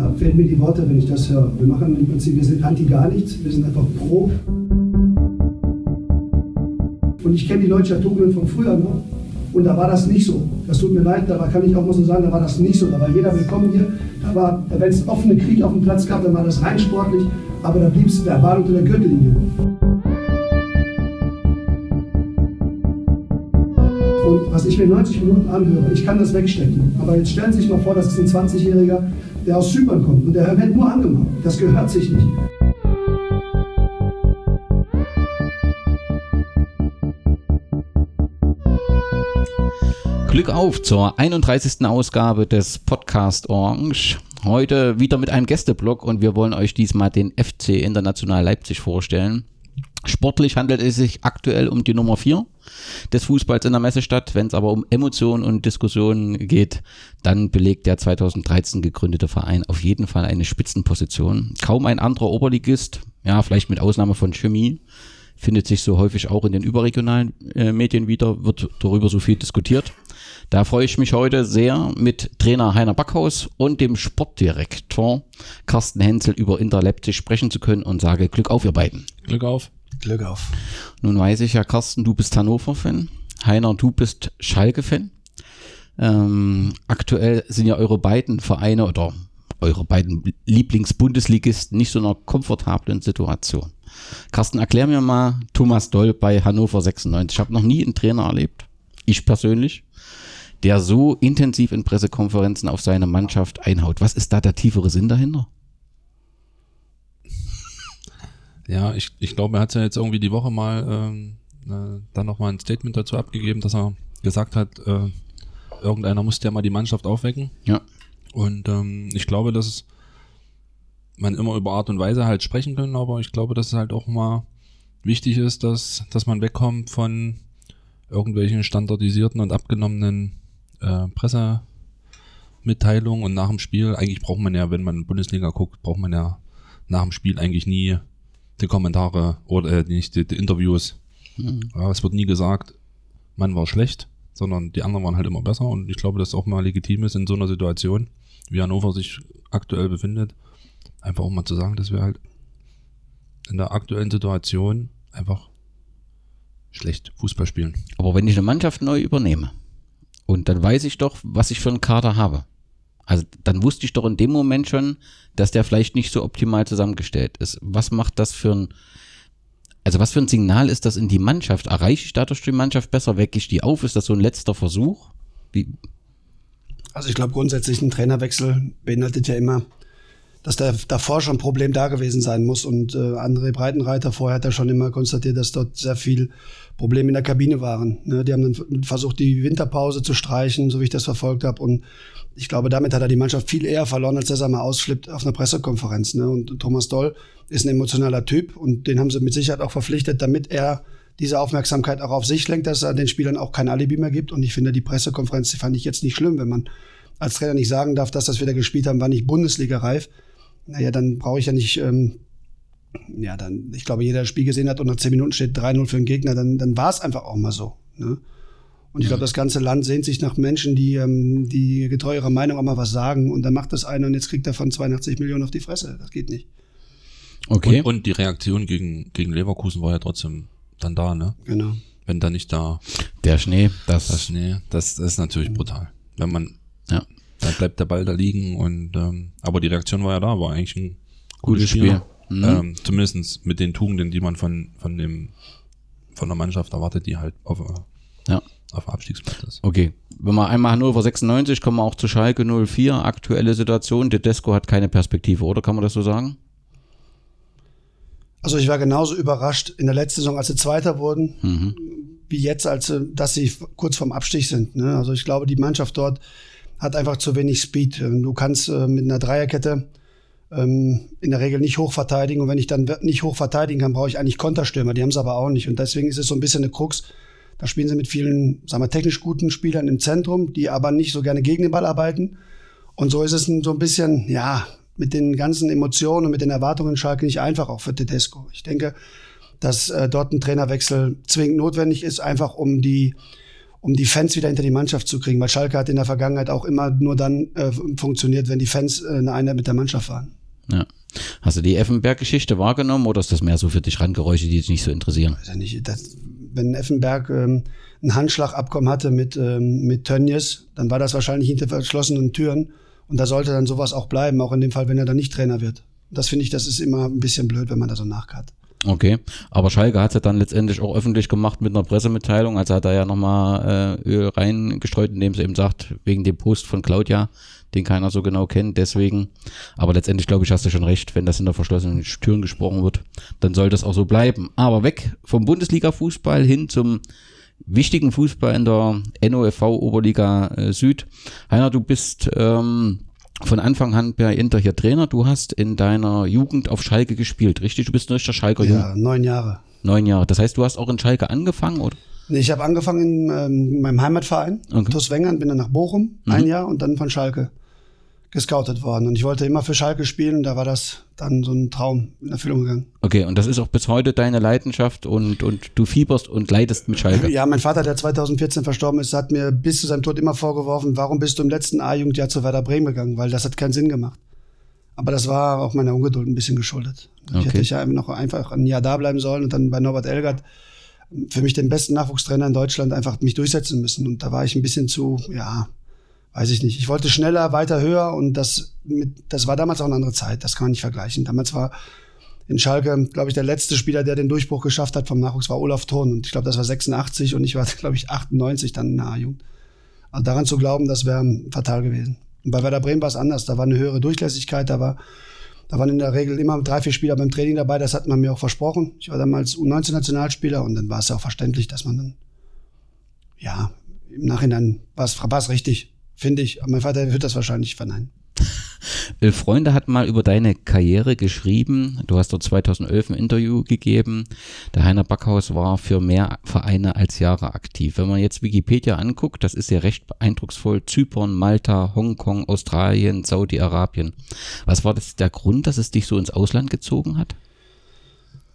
Da fehlen mir die Worte, wenn ich das höre. Wir machen im Prinzip, wir sind anti gar nichts, wir sind einfach pro. Und ich kenne die Leute Tugenden von früher noch. Und da war das nicht so. Das tut mir leid, da kann ich auch mal so sagen, da war das nicht so. Da war jeder willkommen hier. Da wenn es offene Krieg auf dem Platz gab, dann war das rein sportlich. Aber da blieb es verbal unter der Gürtellinie. Und was ich mir 90 Minuten anhöre, ich kann das wegstecken. Aber jetzt stellen Sie sich mal vor, das ist ein 20-Jähriger, der aus Zypern kommt und der wird nur angemacht. Das gehört sich nicht. Glück auf zur 31. Ausgabe des Podcast Orange. Heute wieder mit einem Gästeblog und wir wollen euch diesmal den FC International Leipzig vorstellen. Sportlich handelt es sich aktuell um die Nummer 4 des Fußballs in der Messestadt. Wenn es aber um Emotionen und Diskussionen geht, dann belegt der 2013 gegründete Verein auf jeden Fall eine Spitzenposition. Kaum ein anderer Oberligist, ja, vielleicht mit Ausnahme von Chemie, findet sich so häufig auch in den überregionalen äh, Medien wieder, wird darüber so viel diskutiert. Da freue ich mich heute sehr mit Trainer Heiner Backhaus und dem Sportdirektor Carsten Henzel über Inter Leipzig sprechen zu können und sage Glück auf, ihr beiden. Glück auf. Glück auf. Nun weiß ich ja, Carsten, du bist Hannover-Fan. Heiner, du bist Schalke-Fan. Ähm, aktuell sind ja eure beiden Vereine oder eure beiden Lieblingsbundesligisten nicht so in einer komfortablen Situation. Carsten, erklär mir mal Thomas Doll bei Hannover 96. Ich habe noch nie einen Trainer erlebt, ich persönlich, der so intensiv in Pressekonferenzen auf seine Mannschaft einhaut. Was ist da der tiefere Sinn dahinter? Ja, ich, ich glaube, er hat ja jetzt irgendwie die Woche mal ähm, äh, dann nochmal ein Statement dazu abgegeben, dass er gesagt hat, äh, irgendeiner muss ja mal die Mannschaft aufwecken. Ja. Und ähm, ich glaube, dass man immer über Art und Weise halt sprechen können, aber ich glaube, dass es halt auch mal wichtig ist, dass, dass man wegkommt von irgendwelchen standardisierten und abgenommenen äh, Pressemitteilungen und nach dem Spiel, eigentlich braucht man ja, wenn man Bundesliga guckt, braucht man ja nach dem Spiel eigentlich nie die Kommentare oder äh, nicht die, die Interviews. Mhm. Ja, es wird nie gesagt, man war schlecht, sondern die anderen waren halt immer besser und ich glaube, dass auch mal legitim ist in so einer Situation, wie Hannover sich aktuell befindet, einfach auch mal zu sagen, dass wir halt in der aktuellen Situation einfach schlecht Fußball spielen. Aber wenn ich eine Mannschaft neu übernehme und dann weiß ich doch, was ich für einen Kader habe. Also dann wusste ich doch in dem Moment schon, dass der vielleicht nicht so optimal zusammengestellt ist. Was macht das für ein, also was für ein Signal ist das in die Mannschaft? Erreiche ich dadurch die Mannschaft besser? Wecke ich die auf? Ist das so ein letzter Versuch? Wie? Also ich glaube grundsätzlich ein Trainerwechsel beinhaltet ja immer dass da davor schon ein Problem da gewesen sein muss. Und äh, André Breitenreiter vorher hat er schon immer konstatiert, dass dort sehr viel Probleme in der Kabine waren. Ne? Die haben dann versucht, die Winterpause zu streichen, so wie ich das verfolgt habe. Und ich glaube, damit hat er die Mannschaft viel eher verloren, als dass er mal ausflippt auf einer Pressekonferenz. Ne? Und Thomas Doll ist ein emotionaler Typ und den haben sie mit Sicherheit auch verpflichtet, damit er diese Aufmerksamkeit auch auf sich lenkt, dass er den Spielern auch kein Alibi mehr gibt. Und ich finde, die Pressekonferenz die fand ich jetzt nicht schlimm, wenn man als Trainer nicht sagen darf, dass das wir da gespielt haben, war nicht Bundesliga-reif naja, dann brauche ich ja nicht, ähm, ja, dann, ich glaube, jeder das Spiel gesehen hat und nach zehn Minuten steht 3-0 für den Gegner, dann, dann war es einfach auch mal so. Ne? Und ich glaube, das ganze Land sehnt sich nach Menschen, die, ähm, die getreu ihrer Meinung auch mal was sagen. Und dann macht das einer und jetzt kriegt er von 82 Millionen auf die Fresse. Das geht nicht. Okay. Und, und die Reaktion gegen, gegen Leverkusen war ja trotzdem dann da, ne? Genau. Wenn da nicht da. Der Schnee, das. Der Schnee, das, das ist natürlich brutal. Wenn man, ja. Da bleibt der Ball da liegen und ähm, aber die Reaktion war ja da, war eigentlich ein gutes, gutes Spiel. Spiel. Mhm. Ähm, zumindest mit den Tugenden, die man von, von dem von der Mannschaft erwartet, die halt auf, ja. Auf Abstiegsplatz ist. Okay. Wenn wir einmal Hannover 96, kommen wir auch zu Schalke 04. Aktuelle Situation. Tedesco hat keine Perspektive, oder? Kann man das so sagen? Also ich war genauso überrascht in der letzten Saison, als sie Zweiter wurden, mhm. wie jetzt, als dass sie kurz vorm Abstieg sind. Ne? Also ich glaube, die Mannschaft dort hat einfach zu wenig Speed. Ähm, du kannst äh, mit einer Dreierkette ähm, in der Regel nicht hoch verteidigen. Und wenn ich dann nicht hoch verteidigen kann, brauche ich eigentlich Konterstürmer. Die haben sie aber auch nicht. Und deswegen ist es so ein bisschen eine Krux. Da spielen sie mit vielen, sagen wir, technisch guten Spielern im Zentrum, die aber nicht so gerne gegen den Ball arbeiten. Und so ist es so ein bisschen, ja, mit den ganzen Emotionen und mit den Erwartungen Schalke nicht einfach auch für Tedesco. Ich denke, dass äh, dort ein Trainerwechsel zwingend notwendig ist, einfach um die um die Fans wieder hinter die Mannschaft zu kriegen. Weil Schalke hat in der Vergangenheit auch immer nur dann äh, funktioniert, wenn die Fans äh, eine Einheit mit der Mannschaft waren. Ja. Hast du die Effenberg-Geschichte wahrgenommen oder ist das mehr so für dich Randgeräusche, die dich nicht so interessieren? Ja nicht, das, wenn Effenberg ähm, ein Handschlagabkommen hatte mit, ähm, mit Tönnies, dann war das wahrscheinlich hinter verschlossenen Türen. Und da sollte dann sowas auch bleiben, auch in dem Fall, wenn er dann nicht Trainer wird. Das finde ich, das ist immer ein bisschen blöd, wenn man da so nachkart. Okay, aber Schalke hat es ja dann letztendlich auch öffentlich gemacht mit einer Pressemitteilung. Also hat er ja nochmal äh, Öl reingestreut, indem sie eben sagt, wegen dem Post von Claudia, den keiner so genau kennt, deswegen. Aber letztendlich glaube ich, hast du schon recht, wenn das hinter verschlossenen Türen gesprochen wird, dann soll das auch so bleiben. Aber weg vom Bundesliga-Fußball hin zum wichtigen Fußball in der NOFV Oberliga äh, Süd. Heiner, du bist ähm, von Anfang an bei Inter hier Trainer. Du hast in deiner Jugend auf Schalke gespielt, richtig? Du bist ein richtiger Schalker Jugend. Ja, neun Jahre. Neun Jahre. Das heißt, du hast auch in Schalke angefangen, oder? Nee, ich habe angefangen in ähm, meinem Heimatverein, okay. TuS Wengern, bin dann nach Bochum, mhm. ein Jahr und dann von Schalke gescoutet worden. Und ich wollte immer für Schalke spielen. Da war das dann so ein Traum in Erfüllung gegangen. Okay, und das ist auch bis heute deine Leidenschaft und, und du fieberst und leidest mit Schalke. Ja, mein Vater, der 2014 verstorben ist, hat mir bis zu seinem Tod immer vorgeworfen, warum bist du im letzten A-Jugendjahr zu Werder Bremen gegangen? Weil das hat keinen Sinn gemacht. Aber das war auch meiner Ungeduld ein bisschen geschuldet. Okay. Ich hätte ja noch einfach ein Jahr da bleiben sollen und dann bei Norbert Elgert für mich den besten Nachwuchstrainer in Deutschland einfach mich durchsetzen müssen. Und da war ich ein bisschen zu, ja, weiß ich nicht. Ich wollte schneller, weiter, höher und das, mit, das war damals auch eine andere Zeit. Das kann man nicht vergleichen. Damals war in Schalke, glaube ich, der letzte Spieler, der den Durchbruch geschafft hat vom Nachwuchs, war Olaf Thurn. Und ich glaube, das war 86 und ich war, glaube ich, 98 dann in der A-Jugend. Also daran zu glauben, das wäre fatal gewesen. Und bei Werder Bremen war es anders. Da war eine höhere Durchlässigkeit, da war, da waren in der Regel immer drei, vier Spieler beim Training dabei. Das hat man mir auch versprochen. Ich war damals U19-Nationalspieler und dann war es ja auch verständlich, dass man dann, ja, im Nachhinein war es richtig finde ich. Mein Vater wird das wahrscheinlich verneinen. Freunde hat mal über deine Karriere geschrieben. Du hast dort 2011 ein Interview gegeben. Der Heiner Backhaus war für mehr Vereine als Jahre aktiv. Wenn man jetzt Wikipedia anguckt, das ist ja recht beeindrucksvoll. Zypern, Malta, Hongkong, Australien, Saudi-Arabien. Was war das der Grund, dass es dich so ins Ausland gezogen hat?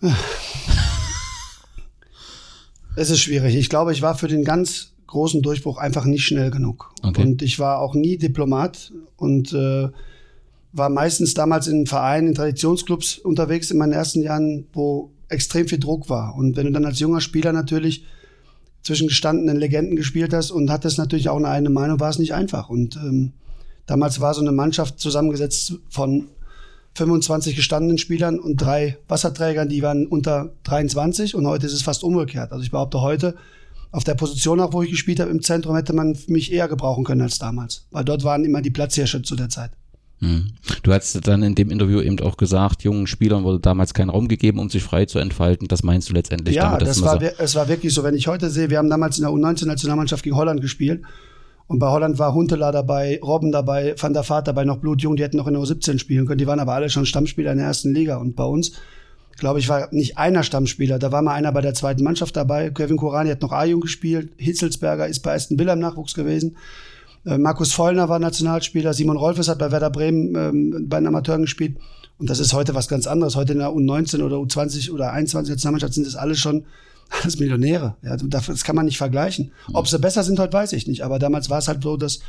Es ist schwierig. Ich glaube, ich war für den ganz großen Durchbruch einfach nicht schnell genug. Okay. Und ich war auch nie Diplomat und äh, war meistens damals in Vereinen, in Traditionsclubs unterwegs in meinen ersten Jahren, wo extrem viel Druck war. Und wenn du dann als junger Spieler natürlich zwischen gestandenen Legenden gespielt hast und hattest natürlich auch eine eigene Meinung, war es nicht einfach. Und ähm, damals war so eine Mannschaft zusammengesetzt von 25 gestandenen Spielern und drei Wasserträgern, die waren unter 23 und heute ist es fast umgekehrt. Also ich behaupte heute, auf der Position auch, wo ich gespielt habe im Zentrum, hätte man mich eher gebrauchen können als damals. Weil dort waren immer die Platzhirsche zu der Zeit. Hm. Du hast dann in dem Interview eben auch gesagt, jungen Spielern wurde damals kein Raum gegeben, um sich frei zu entfalten. Das meinst du letztendlich ja, damit? Ja, das war, so es war wirklich so. Wenn ich heute sehe, wir haben damals in der U19-Nationalmannschaft gegen Holland gespielt. Und bei Holland war Huntela dabei, Robben dabei, Van der Vaart dabei, noch Blutjung, die hätten noch in der U17 spielen können. Die waren aber alle schon Stammspieler in der ersten Liga. Und bei uns glaube ich, war nicht einer Stammspieler. Da war mal einer bei der zweiten Mannschaft dabei. Kevin Korani hat noch A-Jung gespielt. Hitzelsberger ist bei Aston Villa im Nachwuchs gewesen. Äh, Markus Vollner war Nationalspieler. Simon Rolfes hat bei Werder Bremen ähm, bei den Amateuren gespielt. Und das ist heute was ganz anderes. Heute in der U19 oder U20 oder 21 Nationalmannschaft sind das alles schon alles Millionäre. Ja, das kann man nicht vergleichen. Ob sie besser sind, heute weiß ich nicht. Aber damals war es halt so, dass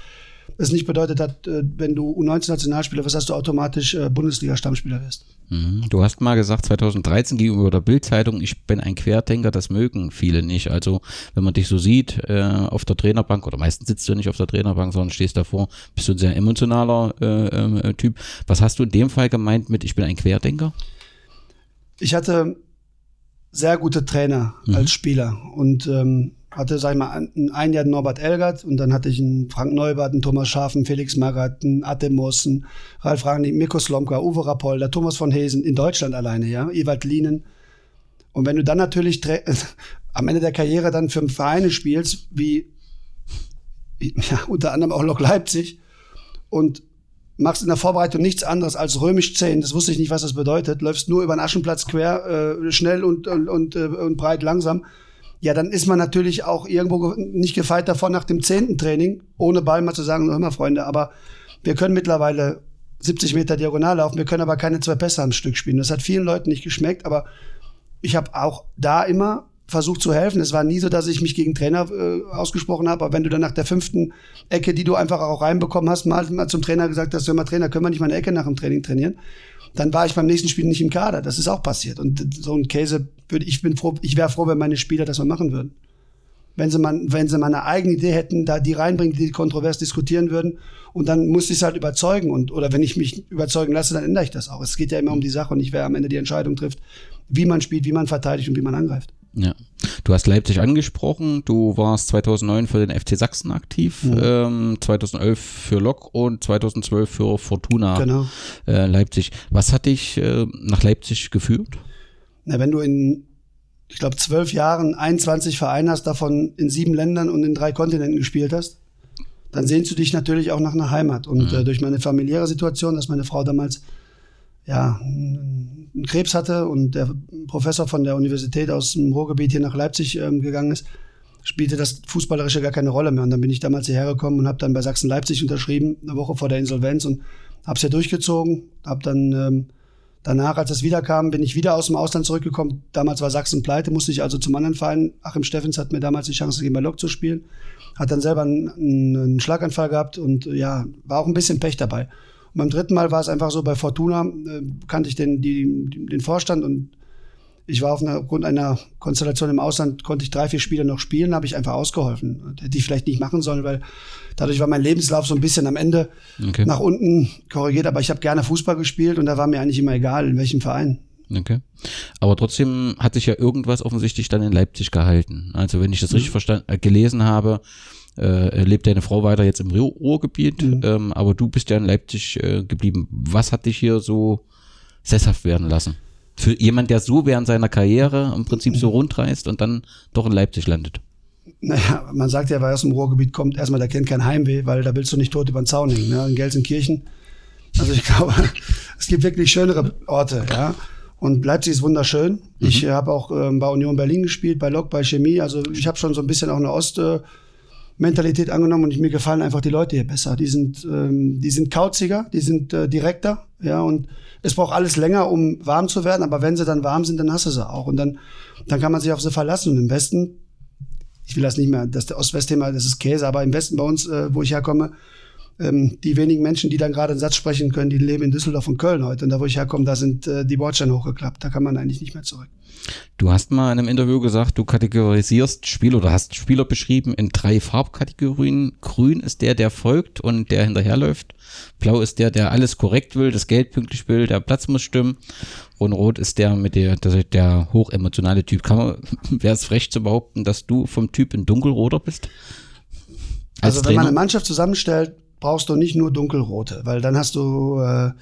es nicht bedeutet hat, äh, wenn du U19-Nationalspieler wirst, dass du automatisch äh, Bundesliga-Stammspieler wirst. Mhm. Du hast mal gesagt, 2013 gegenüber der Bildzeitung, ich bin ein Querdenker, das mögen viele nicht. Also, wenn man dich so sieht äh, auf der Trainerbank, oder meistens sitzt du nicht auf der Trainerbank, sondern stehst davor, bist du ein sehr emotionaler äh, äh, Typ. Was hast du in dem Fall gemeint mit, ich bin ein Querdenker? Ich hatte sehr gute Trainer mhm. als Spieler und ähm, hatte, sag ich mal, ein Jahr Norbert Elgert und dann hatte ich einen Frank Neubert, einen Thomas Schaaf, einen Felix Magath, einen Atemos, Ralf Rangnick, Mirko Slomka, Uwe Rapolda, Thomas von Hesen in Deutschland alleine, ja, Ewald Lienen. Und wenn du dann natürlich am Ende der Karriere dann für Vereine spielst, wie ja, unter anderem auch Lok Leipzig und machst in der Vorbereitung nichts anderes als römisch 10, das wusste ich nicht, was das bedeutet, läufst nur über den Aschenplatz quer, äh, schnell und, und, und, äh, und breit langsam ja, dann ist man natürlich auch irgendwo nicht gefeit davon, nach dem zehnten Training ohne Ball mal zu sagen, hör mal, Freunde, aber wir können mittlerweile 70 Meter diagonal laufen, wir können aber keine zwei Pässe am Stück spielen. Das hat vielen Leuten nicht geschmeckt, aber ich habe auch da immer versucht zu helfen. Es war nie so, dass ich mich gegen Trainer äh, ausgesprochen habe, aber wenn du dann nach der fünften Ecke, die du einfach auch reinbekommen hast, mal, mal zum Trainer gesagt hast, hör mal Trainer, können wir nicht mal eine Ecke nach dem Training trainieren? Dann war ich beim nächsten Spiel nicht im Kader. Das ist auch passiert. Und so ein Käse würde ich bin froh, ich wäre froh, wenn meine Spieler das mal machen würden. Wenn sie mal, wenn sie mal eine eigene Idee hätten, da die reinbringen, die kontrovers diskutieren würden. Und dann muss ich es halt überzeugen. Und, oder wenn ich mich überzeugen lasse, dann ändere ich das auch. Es geht ja immer um die Sache und nicht wer am Ende die Entscheidung trifft, wie man spielt, wie man verteidigt und wie man angreift. Ja. Du hast Leipzig angesprochen. Du warst 2009 für den FC Sachsen aktiv, mhm. ähm, 2011 für Lok und 2012 für Fortuna genau. äh, Leipzig. Was hat dich äh, nach Leipzig geführt? Na, wenn du in, ich glaube, zwölf Jahren 21 Vereine hast, davon in sieben Ländern und in drei Kontinenten gespielt hast, dann sehnst du dich natürlich auch nach einer Heimat. Und mhm. äh, durch meine familiäre Situation, dass meine Frau damals ja, einen Krebs hatte und der Professor von der Universität aus dem Ruhrgebiet hier nach Leipzig ähm, gegangen ist, spielte das Fußballerische gar keine Rolle mehr. Und dann bin ich damals hierher gekommen und habe dann bei Sachsen-Leipzig unterschrieben, eine Woche vor der Insolvenz und habe es ja durchgezogen. Habe dann ähm, danach, als es wiederkam, bin ich wieder aus dem Ausland zurückgekommen. Damals war Sachsen pleite, musste ich also zum anderen Verein. Achim Steffens hat mir damals die Chance gegeben, bei Lok zu spielen. Hat dann selber einen, einen Schlaganfall gehabt und ja, war auch ein bisschen Pech dabei. Beim dritten Mal war es einfach so, bei Fortuna äh, kannte ich den, die, den Vorstand und ich war aufgrund einer Konstellation im Ausland, konnte ich drei, vier Spiele noch spielen, habe ich einfach ausgeholfen. Hätte ich vielleicht nicht machen sollen, weil dadurch war mein Lebenslauf so ein bisschen am Ende okay. nach unten korrigiert. Aber ich habe gerne Fußball gespielt und da war mir eigentlich immer egal, in welchem Verein. Okay. Aber trotzdem hat sich ja irgendwas offensichtlich dann in Leipzig gehalten. Also wenn ich das mhm. richtig verstanden, äh, gelesen habe, äh, lebt deine Frau weiter jetzt im Ruhrgebiet, mhm. ähm, aber du bist ja in Leipzig äh, geblieben. Was hat dich hier so sesshaft werden lassen? Für jemand, der so während seiner Karriere im Prinzip so rundreist und dann doch in Leipzig landet. Naja, man sagt ja, wer aus dem Ruhrgebiet kommt, erstmal, der kennt kein Heimweh, weil da willst du nicht tot über den Zaun hängen. Ne? In Gelsenkirchen. Also ich glaube, es gibt wirklich schönere Orte, ja. Und Leipzig ist wunderschön. Mhm. Ich habe auch ähm, bei Union Berlin gespielt, bei Lok, bei Chemie. Also ich habe schon so ein bisschen auch eine Ost- äh, Mentalität angenommen und mir gefallen einfach die Leute hier besser. Die sind, ähm, die sind kauziger, die sind äh, direkter, ja, und es braucht alles länger, um warm zu werden, aber wenn sie dann warm sind, dann hast du sie auch. Und dann, dann kann man sich auf sie verlassen. Und im Westen, ich will das nicht mehr, das Ost-West-Thema, das ist Käse, aber im Westen bei uns, äh, wo ich herkomme, ähm, die wenigen Menschen, die dann gerade einen Satz sprechen können, die leben in Düsseldorf und Köln heute. Und da, wo ich herkomme, da sind äh, die Bordsteine hochgeklappt. Da kann man eigentlich nicht mehr zurück. Du hast mal in einem Interview gesagt, du kategorisierst Spieler oder hast Spieler beschrieben in drei Farbkategorien. Grün ist der, der folgt und der hinterherläuft. Blau ist der, der alles korrekt will, das Geld pünktlich will, der Platz muss stimmen. Und Rot ist der mit der, der, der hochemotionale Typ. Kann wäre es frech zu behaupten, dass du vom Typ in dunkelroter bist? Als also wenn Trainer? man eine Mannschaft zusammenstellt, brauchst du nicht nur dunkelrote, weil dann hast du äh,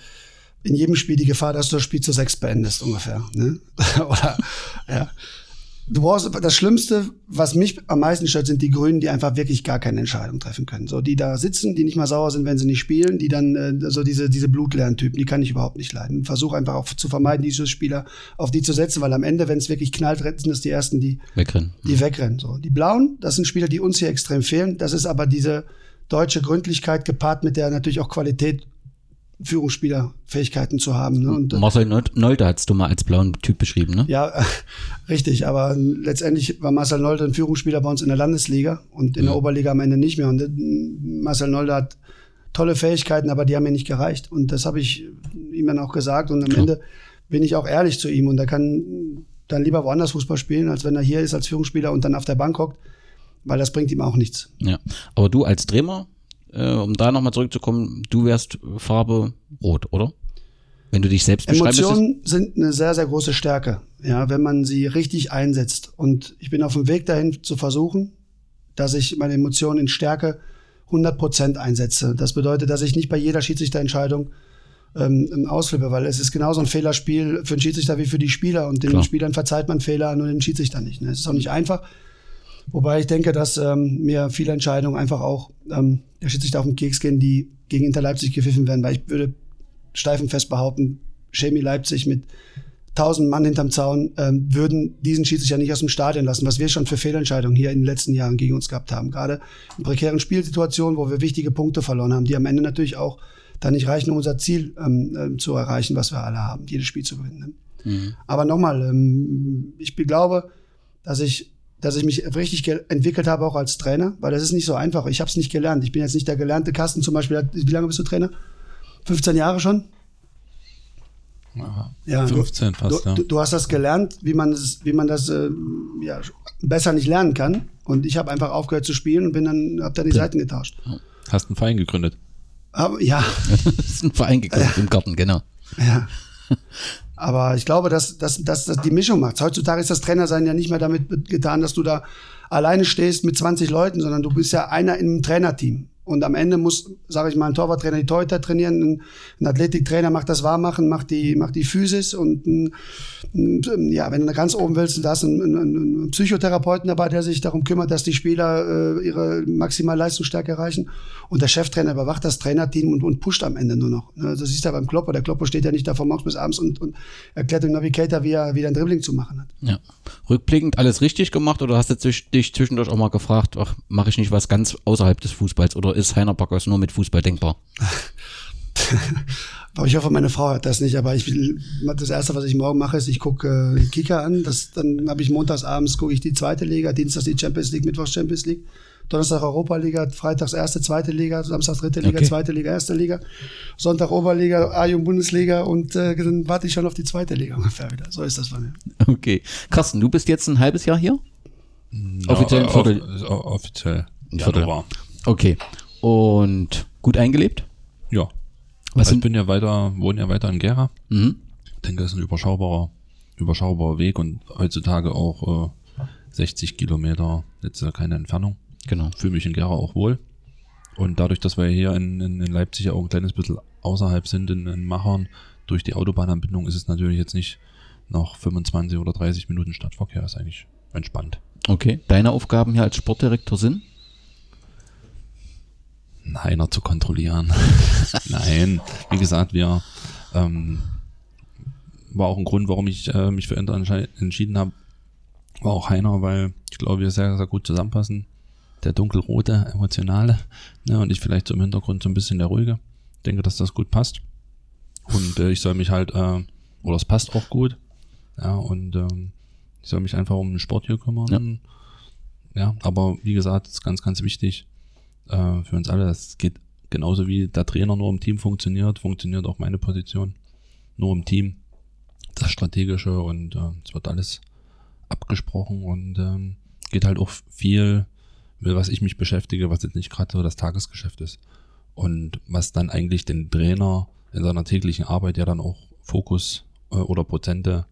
in jedem Spiel die Gefahr, dass du das Spiel zu sechs beendest ungefähr. Ne? Oder ja. Du brauchst das Schlimmste, was mich am meisten stört, sind die Grünen, die einfach wirklich gar keine Entscheidung treffen können. So, die da sitzen, die nicht mal sauer sind, wenn sie nicht spielen, die dann äh, so diese diese Blutlerntypen, die kann ich überhaupt nicht leiden. Versuch einfach auch zu vermeiden, diese Spieler auf die zu setzen, weil am Ende, wenn es wirklich knallt, sind das die ersten, die wegrennen. Die wegrennen. So, die Blauen, das sind Spieler, die uns hier extrem fehlen. Das ist aber diese deutsche Gründlichkeit gepaart mit der natürlich auch Qualität Führungsspielerfähigkeiten zu haben. Ne? Und, äh, Marcel Nolde hast du mal als blauen Typ beschrieben, ne? Ja, äh, richtig. Aber letztendlich war Marcel Nolde ein Führungsspieler bei uns in der Landesliga und in ja. der Oberliga am Ende nicht mehr. Und äh, Marcel Nolde hat tolle Fähigkeiten, aber die haben mir nicht gereicht. Und das habe ich ihm dann auch gesagt. Und am Klar. Ende bin ich auch ehrlich zu ihm. Und er kann dann lieber woanders Fußball spielen, als wenn er hier ist als Führungsspieler und dann auf der Bank hockt, weil das bringt ihm auch nichts. Ja, aber du als Trainer äh, um da nochmal zurückzukommen, du wärst Farbe rot, oder? Wenn du dich selbst beschreibst. Emotionen sind eine sehr, sehr große Stärke, ja, wenn man sie richtig einsetzt. Und ich bin auf dem Weg dahin zu versuchen, dass ich meine Emotionen in Stärke 100 Prozent einsetze. Das bedeutet, dass ich nicht bei jeder Schiedsrichterentscheidung ähm, ausflippe, weil es ist genauso ein Fehlerspiel für den Schiedsrichter wie für die Spieler und den Klar. Spielern verzeiht man Fehler, nur den Schiedsrichter nicht. Ne? Es ist auch nicht einfach, Wobei ich denke, dass ähm, mir viele Entscheidungen einfach auch ähm, der Schiedsrichter auf den Keks gehen, die gegen Inter Leipzig gepfiffen werden, weil ich würde steifenfest behaupten, Chemie Leipzig mit tausend Mann hinterm Zaun ähm, würden diesen Schiedsrichter nicht aus dem Stadion lassen, was wir schon für Fehlentscheidungen hier in den letzten Jahren gegen uns gehabt haben. Gerade in prekären Spielsituationen, wo wir wichtige Punkte verloren haben, die am Ende natürlich auch dann nicht reichen, um unser Ziel ähm, äh, zu erreichen, was wir alle haben, jedes Spiel zu gewinnen. Ne? Mhm. Aber nochmal, ähm, ich glaube, dass ich dass ich mich richtig entwickelt habe auch als Trainer, weil das ist nicht so einfach. Ich habe es nicht gelernt. Ich bin jetzt nicht der gelernte Kasten zum Beispiel. Wie lange bist du Trainer? 15 Jahre schon? Ja, 15 du, fast, du, ja. Du hast das gelernt, wie man das, wie man das äh, ja, besser nicht lernen kann. Und ich habe einfach aufgehört zu spielen und bin dann, habe dann die Seiten getauscht. Hast einen Verein gegründet. Aber, ja. das ist ein Verein gegründet im Garten, genau. Ja. Aber ich glaube, dass, dass, dass das die Mischung macht. Heutzutage ist das Trainersein ja nicht mehr damit getan, dass du da alleine stehst mit 20 Leuten, sondern du bist ja einer in einem Trainerteam. Und am Ende muss, sage ich mal, ein Torwarttrainer die Torhüter trainieren, ein, ein Athletiktrainer macht das Warmmachen, macht die, macht die Physis und ein, ein, ja, wenn du ganz oben willst, da hast du einen, einen, Psychotherapeuten dabei, der sich darum kümmert, dass die Spieler äh, ihre maximale Leistungsstärke erreichen. Und der Cheftrainer überwacht das Trainerteam und, und pusht am Ende nur noch. Ne, das ist ja beim Klopper. Der Klopper steht ja nicht da von morgens bis abends und, und erklärt dem Navigator, wie er, wie er ein Dribbling zu machen hat. Ja. Rückblickend alles richtig gemacht oder hast du dich zwischendurch auch mal gefragt, ach, mache ich nicht was ganz außerhalb des Fußballs oder ist Heiner Backers nur mit Fußball denkbar? aber ich hoffe, meine Frau hat das nicht. Aber ich will, das erste, was ich morgen mache, ist, ich gucke äh, Kicker an. Das, dann habe ich montags abends gucke ich die zweite Liga, dienstags die Champions League, mittwochs Champions League, Donnerstag Europa Liga, freitags erste, zweite Liga, Samstag dritte Liga, okay. zweite Liga, erste Liga, Sonntag Oberliga, A-Jugend Bundesliga und äh, dann warte ich schon auf die zweite Liga ungefähr wieder. So ist das bei mir. Okay. Carsten, du bist jetzt ein halbes Jahr hier? Ja, offiziell ein Viertel. Off offiziell. Ein Viertel. Okay. Und gut eingelebt? Ja. Was also ich bin ja weiter, wohne ja weiter in Gera. Mhm. Ich denke, das ist ein überschaubarer, überschaubarer Weg und heutzutage auch äh, 60 Kilometer, jetzt keine Entfernung. Genau. Fühle mich in Gera auch wohl. Und dadurch, dass wir hier in, in, in Leipzig ja auch ein kleines bisschen außerhalb sind, in, in Machern, durch die Autobahnanbindung ist es natürlich jetzt nicht noch 25 oder 30 Minuten Stadtverkehr, ist eigentlich entspannt. Okay. Deine Aufgaben hier als Sportdirektor sind? Heiner zu kontrollieren. Nein, wie gesagt, wir ähm, war auch ein Grund, warum ich äh, mich für Inter entschieden habe, war auch Heiner, weil ich glaube, wir sehr, sehr gut zusammenpassen. Der dunkelrote, emotionale ne, und ich vielleicht so im Hintergrund so ein bisschen der ruhige. Denke, dass das gut passt. Und äh, ich soll mich halt, äh, oder es passt auch gut. Ja, und ähm, ich soll mich einfach um den Sport hier kümmern. Ja, ja aber wie gesagt, ist ganz, ganz wichtig, äh, für uns alle. Das geht genauso wie der Trainer nur im Team funktioniert, funktioniert auch meine Position nur im Team. Das Strategische und äh, es wird alles abgesprochen und ähm, geht halt auch viel, mit was ich mich beschäftige, was jetzt nicht gerade so das Tagesgeschäft ist. Und was dann eigentlich den Trainer in seiner täglichen Arbeit ja dann auch Fokus äh, oder Prozente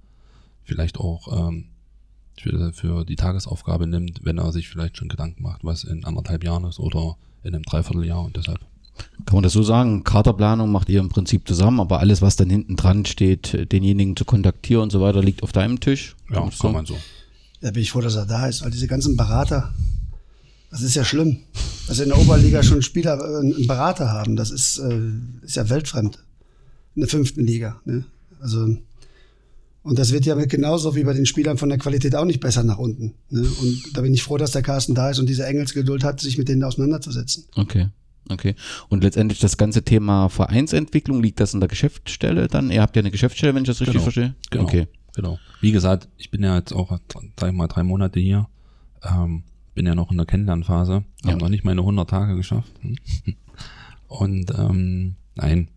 vielleicht auch ähm, für, für die Tagesaufgabe nimmt, wenn er sich vielleicht schon Gedanken macht, was in anderthalb Jahren ist oder in einem Dreivierteljahr und deshalb. Kann man das so sagen? Kaderplanung macht ihr im Prinzip zusammen, aber alles, was dann hinten dran steht, denjenigen zu kontaktieren und so weiter, liegt auf deinem Tisch? Ja, kann so? man so. Da bin ich froh, dass er da ist, weil diese ganzen Berater, das ist ja schlimm. Dass wir in der Oberliga schon Spieler, äh, einen Berater haben, das ist, äh, ist ja weltfremd. In der fünften Liga. Ne? Also und das wird ja genauso wie bei den Spielern von der Qualität auch nicht besser nach unten. Ne? Und da bin ich froh, dass der Carsten da ist und diese Engelsgeduld hat, sich mit denen auseinanderzusetzen. Okay. Okay. Und letztendlich das ganze Thema Vereinsentwicklung, liegt das in der Geschäftsstelle dann? Ihr habt ja eine Geschäftsstelle, wenn ich das richtig genau. verstehe? Genau. Okay. Genau. Wie gesagt, ich bin ja jetzt auch, sag ich mal, drei Monate hier. Ähm, bin ja noch in der Kennenlernphase. Ja. Habe noch nicht meine 100 Tage geschafft. Und ähm, nein,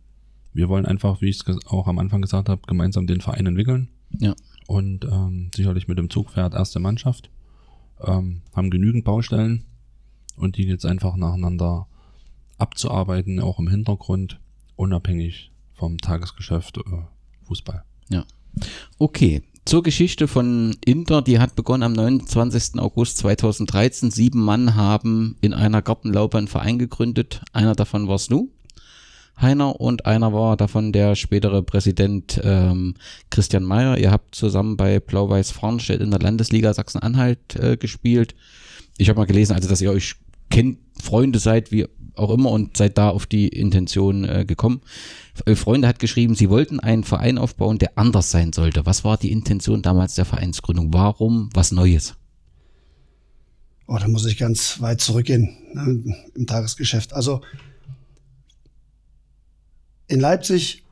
wir wollen einfach, wie ich es auch am Anfang gesagt habe, gemeinsam den Verein entwickeln. Ja. Und ähm, sicherlich mit dem Zugpferd erste Mannschaft. Ähm, haben genügend Baustellen und die jetzt einfach nacheinander abzuarbeiten, auch im Hintergrund, unabhängig vom Tagesgeschäft äh, Fußball. Ja. Okay. Zur Geschichte von Inter, die hat begonnen am 29. August 2013. Sieben Mann haben in einer Gartenlaube einen Verein gegründet. Einer davon warst du. Heiner und einer war davon der spätere Präsident ähm, Christian Mayer. Ihr habt zusammen bei Blau-Weiß Farnstedt in der Landesliga Sachsen-Anhalt äh, gespielt. Ich habe mal gelesen, also dass ihr euch kennt, Freunde seid, wie auch immer, und seid da auf die Intention äh, gekommen. Eure Freunde hat geschrieben, sie wollten einen Verein aufbauen, der anders sein sollte. Was war die Intention damals der Vereinsgründung? Warum was Neues? Oh, da muss ich ganz weit zurückgehen ne, im Tagesgeschäft. Also in Leipzig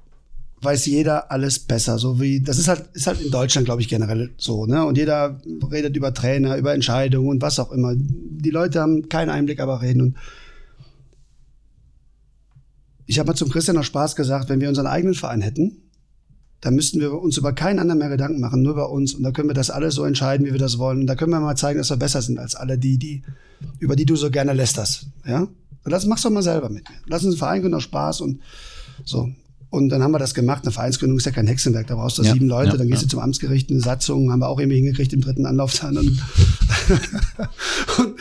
weiß jeder alles besser. So wie, das ist halt, ist halt in Deutschland, glaube ich, generell so, ne? Und jeder redet über Trainer, über Entscheidungen und was auch immer. Die Leute haben keinen Einblick, aber reden. Und ich habe mal zum Christian noch Spaß gesagt, wenn wir unseren eigenen Verein hätten, dann müssten wir uns über keinen anderen mehr Gedanken machen, nur über uns. Und da können wir das alles so entscheiden, wie wir das wollen. Und da können wir mal zeigen, dass wir besser sind als alle die, die, über die du so gerne lästerst. Ja? Das machst du mal selber mit. Lass uns einen Verein gründen, Spaß und so. Und dann haben wir das gemacht. Eine Vereinsgründung ist ja kein Hexenwerk. Da brauchst du ja, sieben Leute, ja, dann gehst ja. du zum Amtsgericht, eine Satzung, haben wir auch irgendwie hingekriegt im dritten Anlauf dann. Und, und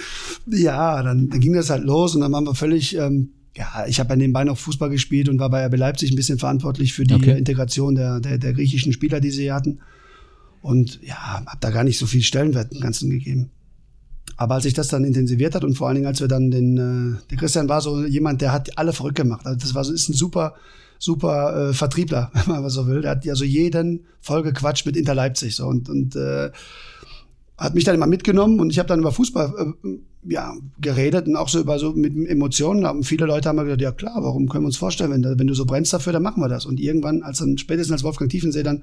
ja, dann, dann, ging das halt los und dann waren wir völlig, ähm, ja, ich habe ja nebenbei noch Fußball gespielt und war bei RB Leipzig ein bisschen verantwortlich für die okay. Integration der, der, der griechischen Spieler, die sie hatten. Und ja, habe da gar nicht so viel Stellenwert im Ganzen gegeben. Aber als sich das dann intensiviert hat und vor allen Dingen, als wir dann den, äh, der Christian war so jemand, der hat alle verrückt gemacht. Also das war so, ist ein super, super äh, Vertriebler, wenn man so will. Der hat ja so jeden voll gequatscht mit Inter Leipzig so und, und äh, hat mich dann immer mitgenommen und ich habe dann über Fußball äh, ja, geredet und auch so über so mit Emotionen. Und viele Leute haben mir gesagt, ja klar, warum können wir uns vorstellen, wenn, wenn du so brennst dafür, dann machen wir das. Und irgendwann, als dann spätestens als Wolfgang Tiefensee dann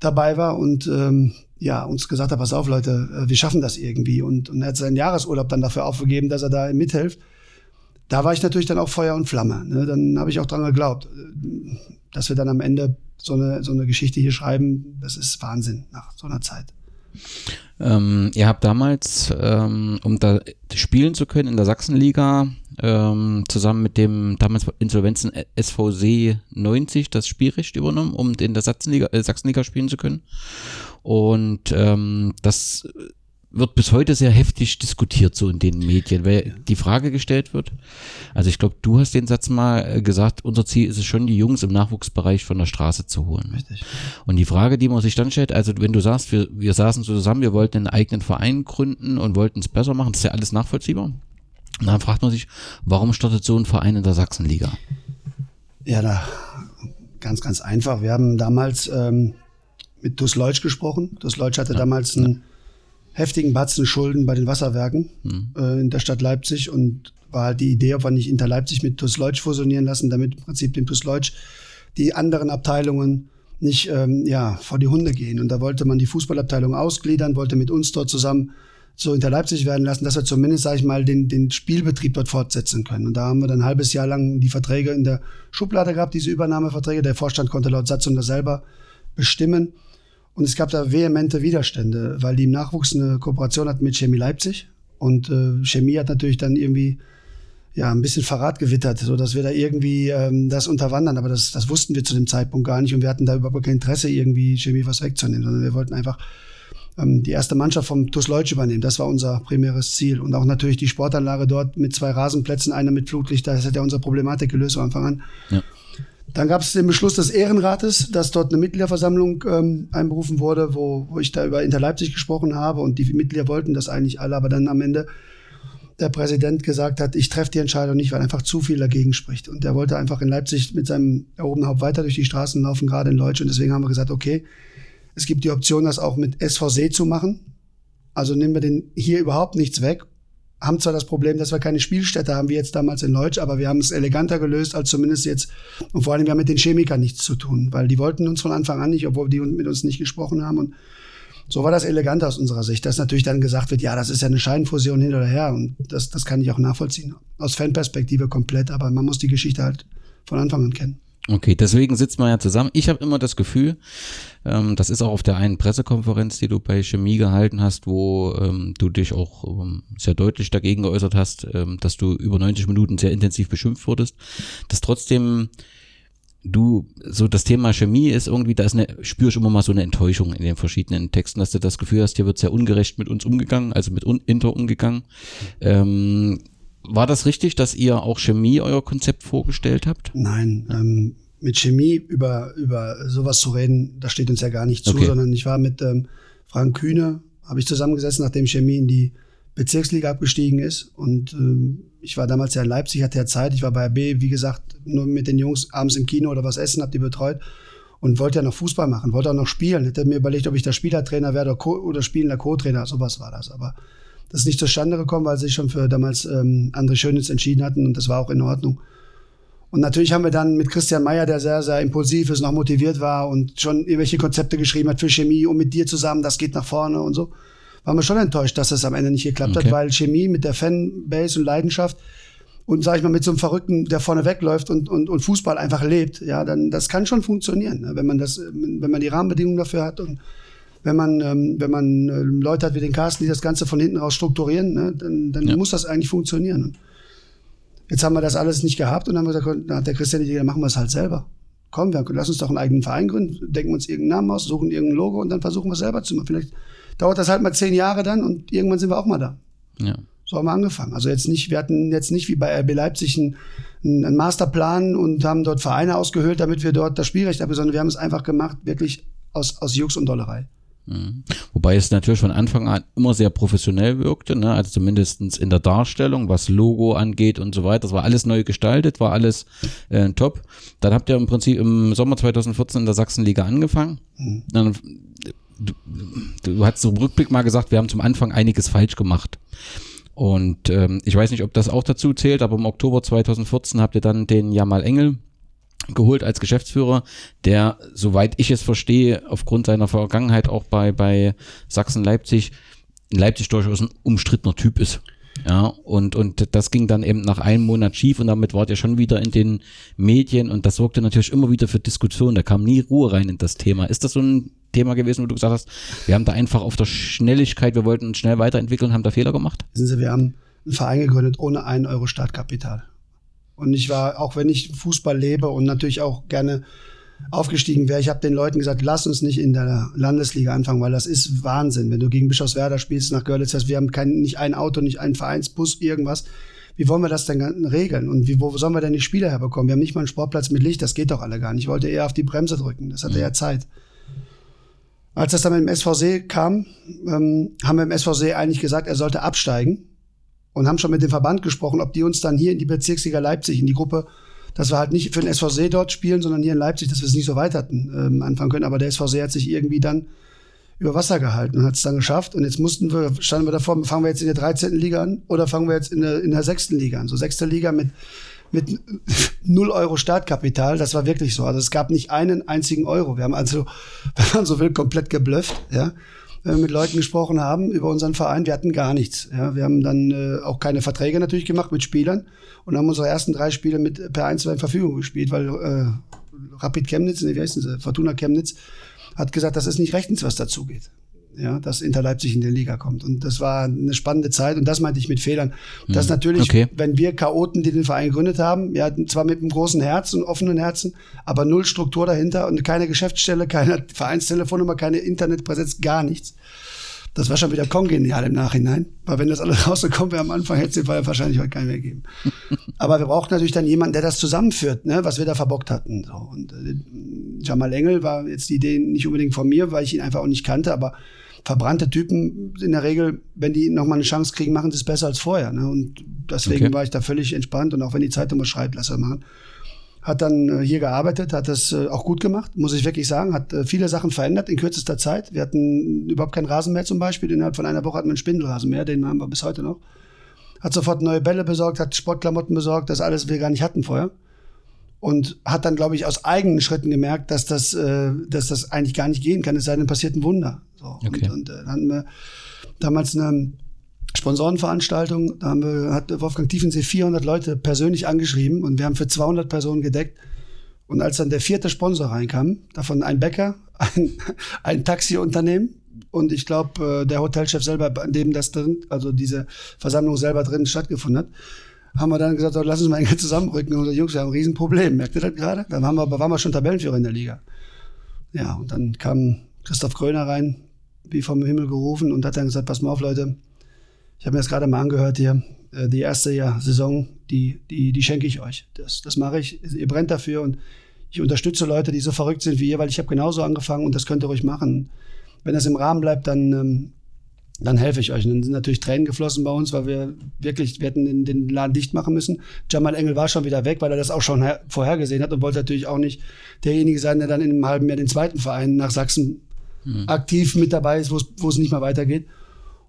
dabei war und ähm, ja, uns gesagt hat, pass auf, Leute, äh, wir schaffen das irgendwie. Und, und er hat seinen Jahresurlaub dann dafür aufgegeben, dass er da mithilft. Da war ich natürlich dann auch Feuer und Flamme. Ne? Dann habe ich auch dran geglaubt, äh, dass wir dann am Ende so eine, so eine Geschichte hier schreiben. Das ist Wahnsinn nach so einer Zeit. Ähm, ihr habt damals, ähm, um da spielen zu können in der Sachsenliga, ähm, zusammen mit dem damals Insolvenzen SVC 90 das Spielrecht übernommen, um in der Sachsenliga, äh, Sachsenliga spielen zu können. Und ähm, das wird bis heute sehr heftig diskutiert, so in den Medien, weil ja. die Frage gestellt wird. Also ich glaube, du hast den Satz mal äh, gesagt, unser Ziel ist es schon, die Jungs im Nachwuchsbereich von der Straße zu holen. Richtig. Und die Frage, die man sich dann stellt, also wenn du sagst, wir, wir saßen so zusammen, wir wollten einen eigenen Verein gründen und wollten es besser machen, das ist ja alles nachvollziehbar. Und dann fragt man sich, warum startet so ein Verein in der Sachsenliga? Ja, da ganz, ganz einfach. Wir haben damals ähm, mit Dus Leutsch gesprochen. Dus Leutsch hatte ja, damals einen ja. heftigen Batzen Schulden bei den Wasserwerken mhm. äh, in der Stadt Leipzig und war halt die Idee, ob wir nicht Inter Leipzig mit Dus Leutsch fusionieren lassen, damit im Prinzip dem Dus Leutsch die anderen Abteilungen nicht ähm, ja, vor die Hunde gehen. Und da wollte man die Fußballabteilung ausgliedern, wollte mit uns dort zusammen so hinter Leipzig werden lassen, dass wir zumindest, sage ich mal, den, den Spielbetrieb dort fortsetzen können. Und da haben wir dann ein halbes Jahr lang die Verträge in der Schublade gehabt, diese Übernahmeverträge. Der Vorstand konnte laut Satzung das selber bestimmen. Und es gab da vehemente Widerstände, weil die im Nachwuchs eine Kooperation hatten mit Chemie Leipzig. Und äh, Chemie hat natürlich dann irgendwie ja, ein bisschen Verrat gewittert, so dass wir da irgendwie ähm, das unterwandern. Aber das, das wussten wir zu dem Zeitpunkt gar nicht und wir hatten da überhaupt kein Interesse, irgendwie Chemie was wegzunehmen, sondern wir wollten einfach ähm, die erste Mannschaft vom TuS Leutsch übernehmen. Das war unser primäres Ziel. Und auch natürlich die Sportanlage dort mit zwei Rasenplätzen, einer mit Flutlicht, das hat ja unsere Problematik gelöst von Anfang an. Ja. Dann gab es den Beschluss des Ehrenrates, dass dort eine Mitgliederversammlung ähm, einberufen wurde, wo, wo ich da über Inter Leipzig gesprochen habe und die Mitglieder wollten das eigentlich alle, aber dann am Ende der Präsident gesagt hat, ich treffe die Entscheidung nicht, weil einfach zu viel dagegen spricht. Und der wollte einfach in Leipzig mit seinem erhobenen Haupt weiter durch die Straßen laufen, gerade in Leutsch. Und deswegen haben wir gesagt, okay, es gibt die Option, das auch mit SVC zu machen. Also nehmen wir den hier überhaupt nichts weg. Haben zwar das Problem, dass wir keine Spielstätte haben, wie jetzt damals in Leutsch, aber wir haben es eleganter gelöst als zumindest jetzt. Und vor allem, wir haben mit den Chemikern nichts zu tun, weil die wollten uns von Anfang an nicht, obwohl die mit uns nicht gesprochen haben. Und so war das elegant aus unserer Sicht, dass natürlich dann gesagt wird, ja, das ist ja eine Scheinfusion hin oder her. Und das, das kann ich auch nachvollziehen. Aus Fanperspektive komplett, aber man muss die Geschichte halt von Anfang an kennen. Okay, deswegen sitzt man ja zusammen. Ich habe immer das Gefühl, ähm, das ist auch auf der einen Pressekonferenz, die du bei Chemie gehalten hast, wo ähm, du dich auch ähm, sehr deutlich dagegen geäußert hast, ähm, dass du über 90 Minuten sehr intensiv beschimpft wurdest, dass trotzdem du so das Thema Chemie ist irgendwie, da ist eine, spüre ich immer mal so eine Enttäuschung in den verschiedenen Texten, dass du das Gefühl hast, hier wird sehr ungerecht mit uns umgegangen, also mit Inter umgegangen. Ähm, war das richtig, dass ihr auch Chemie euer Konzept vorgestellt habt? Nein, ähm, mit Chemie über, über sowas zu reden, das steht uns ja gar nicht zu, okay. sondern ich war mit ähm, Frank Kühne, habe ich zusammengesessen, nachdem Chemie in die Bezirksliga abgestiegen ist. Und ähm, ich war damals ja in Leipzig, hatte ja Zeit. Ich war bei RB, wie gesagt, nur mit den Jungs abends im Kino oder was essen, hab die betreut und wollte ja noch Fußball machen, wollte auch noch spielen. Hätte mir überlegt, ob ich da Spielertrainer werde oder, Co oder spielender Co-Trainer, sowas war das. Aber das ist nicht zustande gekommen, weil sie sich schon für damals ähm, André Schönitz entschieden hatten und das war auch in Ordnung. Und natürlich haben wir dann mit Christian Meyer, der sehr, sehr impulsiv ist, noch motiviert war und schon irgendwelche Konzepte geschrieben hat für Chemie und mit dir zusammen, das geht nach vorne und so, waren wir schon enttäuscht, dass es am Ende nicht geklappt Okay. hat, weil Chemie mit der Fanbase und Leidenschaft und sag ich mal mit so einem Verrückten, der vorne wegläuft und, und, und Fußball einfach lebt, ja, dann das kann schon funktionieren, ne? wenn man das, wenn man die Rahmenbedingungen dafür hat und wenn man ähm, wenn man äh, Leute hat wie den Carsten, die das Ganze von hinten raus strukturieren, ne, dann, dann Ja. muss das eigentlich funktionieren. Jetzt haben wir das alles nicht gehabt und dann haben wir gesagt, hat der Christian die Idee, dann machen wir es halt selber. Komm, wir, lass uns doch einen eigenen Verein gründen, denken uns irgendeinen Namen aus, suchen irgendein Logo und dann versuchen wir es selber zu machen. Vielleicht dauert das halt mal zehn Jahre dann und irgendwann sind wir auch mal da. Ja. So haben wir angefangen. Also jetzt nicht, wir hatten jetzt nicht wie bei RB Leipzig einen, einen Masterplan und haben dort Vereine ausgehöhlt, damit wir dort das Spielrecht haben, sondern wir haben es einfach gemacht, wirklich aus, aus Jux und Dollerei. Wobei es natürlich von Anfang an immer sehr professionell wirkte, ne? also zumindestens in der Darstellung, was Logo angeht und so weiter. Das war alles neu gestaltet, war alles äh, top. Dann habt ihr im Prinzip im Sommer 2014 in der Sachsenliga angefangen. Dann, du, du hast im Rückblick mal gesagt, wir haben zum Anfang einiges falsch gemacht. Und ähm, ich weiß nicht, ob das auch dazu zählt, aber im Oktober 2014 habt ihr dann den Jamal Engel geholt als Geschäftsführer, der, soweit ich es verstehe, aufgrund seiner Vergangenheit auch bei, bei Sachsen-Leipzig, in Leipzig durchaus ein umstrittener Typ ist. Ja, und, und das ging dann eben nach einem Monat schief und damit wart ihr schon wieder in den Medien und das sorgte natürlich immer wieder für Diskussionen. Da kam nie Ruhe rein in das Thema. Ist das so ein Thema gewesen, wo du gesagt hast, wir haben da einfach auf der Schnelligkeit, wir wollten uns schnell weiterentwickeln, haben da Fehler gemacht? Wissen Sie, wir haben einen Verein gegründet ohne einen Euro Startkapital. Und ich war, auch wenn ich Fußball lebe und natürlich auch gerne aufgestiegen wäre, ich habe den Leuten gesagt, lass uns nicht in der Landesliga anfangen, weil das ist Wahnsinn. Wenn du gegen Bischofswerda spielst, nach Görlitz, fährst, wir haben kein, nicht ein Auto, nicht einen Vereinsbus, irgendwas. Wie wollen wir das denn regeln? Und wie, wo sollen wir denn die Spieler herbekommen? Wir haben nicht mal einen Sportplatz mit Licht, das geht doch alle gar nicht. Ich wollte eher auf die Bremse drücken, das hatte ja Zeit. Als das dann mit dem SVC kam, ähm, haben wir im SVC eigentlich gesagt, er sollte absteigen und haben schon mit dem Verband gesprochen, ob die uns dann hier in die Bezirksliga Leipzig, in die Gruppe, dass wir halt nicht für den SVC dort spielen, sondern hier in Leipzig, dass wir es nicht so weit hatten ähm, anfangen können. Aber der SVC hat sich irgendwie dann über Wasser gehalten und hat es dann geschafft. Und jetzt mussten wir, standen wir davor, fangen wir jetzt in der 13. Liga an oder fangen wir jetzt in der, in der 6. Liga an? So sechste Liga mit, mit null Euro Startkapital, das war wirklich so. Also es gab nicht einen einzigen Euro. Wir haben also, wenn man so will, komplett geblufft, ja. Wir mit Leuten gesprochen haben über unseren Verein, wir hatten gar nichts. Ja. Wir haben dann äh, auch keine Verträge natürlich gemacht mit Spielern und haben unsere ersten drei Spiele mit per 1 in Verfügung gespielt, weil äh, Rapid Chemnitz, nee, wie heißen sie, Fortuna Chemnitz, hat gesagt, das ist nicht rechtens, was dazu geht. Ja, dass Inter Leipzig in die Liga kommt. Und das war eine spannende Zeit und das meinte ich mit Fehlern. Das natürlich, okay. wenn wir Chaoten, die den Verein gegründet haben, wir hatten zwar mit einem großen Herz und offenen Herzen, aber null Struktur dahinter und keine Geschäftsstelle, keine Vereinstelefonnummer, keine Internetpräsenz, gar nichts. Das war schon wieder kongenial im Nachhinein. Weil wenn das alles rausgekommen wäre am Anfang, hätte es den Fall wahrscheinlich heute keinen mehr geben. Aber wir brauchten natürlich dann jemanden, der das zusammenführt, ne, was wir da verbockt hatten. So. Und äh, Jamal Engel war jetzt die Idee nicht unbedingt von mir, weil ich ihn einfach auch nicht kannte, aber verbrannte Typen in der Regel, wenn die nochmal eine Chance kriegen, machen sie es besser als vorher. Ne? Und deswegen Okay. war ich da völlig entspannt und auch wenn die Zeitung mal schreibt, lass er machen. Hat dann äh, hier gearbeitet, hat das äh, auch gut gemacht, muss ich wirklich sagen, hat äh, viele Sachen verändert in kürzester Zeit. Wir hatten überhaupt keinen Rasen mehr zum Beispiel. Innerhalb von einer Woche hatten wir einen Spindelrasen mehr, den haben wir bis heute noch. Hat sofort neue Bälle besorgt, hat Sportklamotten besorgt, das alles wir gar nicht hatten vorher. Und hat dann, glaube ich, aus eigenen Schritten gemerkt, dass das, äh, dass das eigentlich gar nicht gehen kann, es sei denn, passiert ein Wunder. So. Okay. Und, und äh, dann hatten wir damals eine Sponsorenveranstaltung, da haben wir, hat Wolfgang Tiefensee 400 Leute persönlich angeschrieben und wir haben für 200 Personen gedeckt. Und als dann der vierte Sponsor reinkam, davon ein Bäcker, ein, ein Taxiunternehmen und ich glaube, äh, der Hotelchef selber, an dem das drin, also diese Versammlung selber drin stattgefunden hat, haben wir dann gesagt, so, lass uns mal eng zusammenrücken. Unsere Jungs, wir haben ein Riesenproblem. Merkt ihr das gerade? Dann haben wir, waren wir schon Tabellenführer in der Liga. Ja, und dann kam Christoph Kröner rein, wie vom Himmel gerufen und hat dann gesagt, pass mal auf, Leute, ich habe mir das gerade mal angehört hier, äh, die erste ja, Saison, die, die, die schenke ich euch. Das, das mache ich, ihr brennt dafür und ich unterstütze Leute, die so verrückt sind wie ihr, weil ich habe genauso angefangen und das könnt ihr ruhig machen. Wenn das im Rahmen bleibt, dann, ähm, dann helfe ich euch. Und dann sind natürlich Tränen geflossen bei uns, weil wir wirklich, wir hätten den, den Laden dicht machen müssen. Jamal Engel war schon wieder weg, weil er das auch schon her, vorhergesehen hat und wollte natürlich auch nicht derjenige sein, der dann in einem halben Jahr den zweiten Verein nach Sachsen aktiv mit dabei ist, wo es- nicht mehr weitergeht.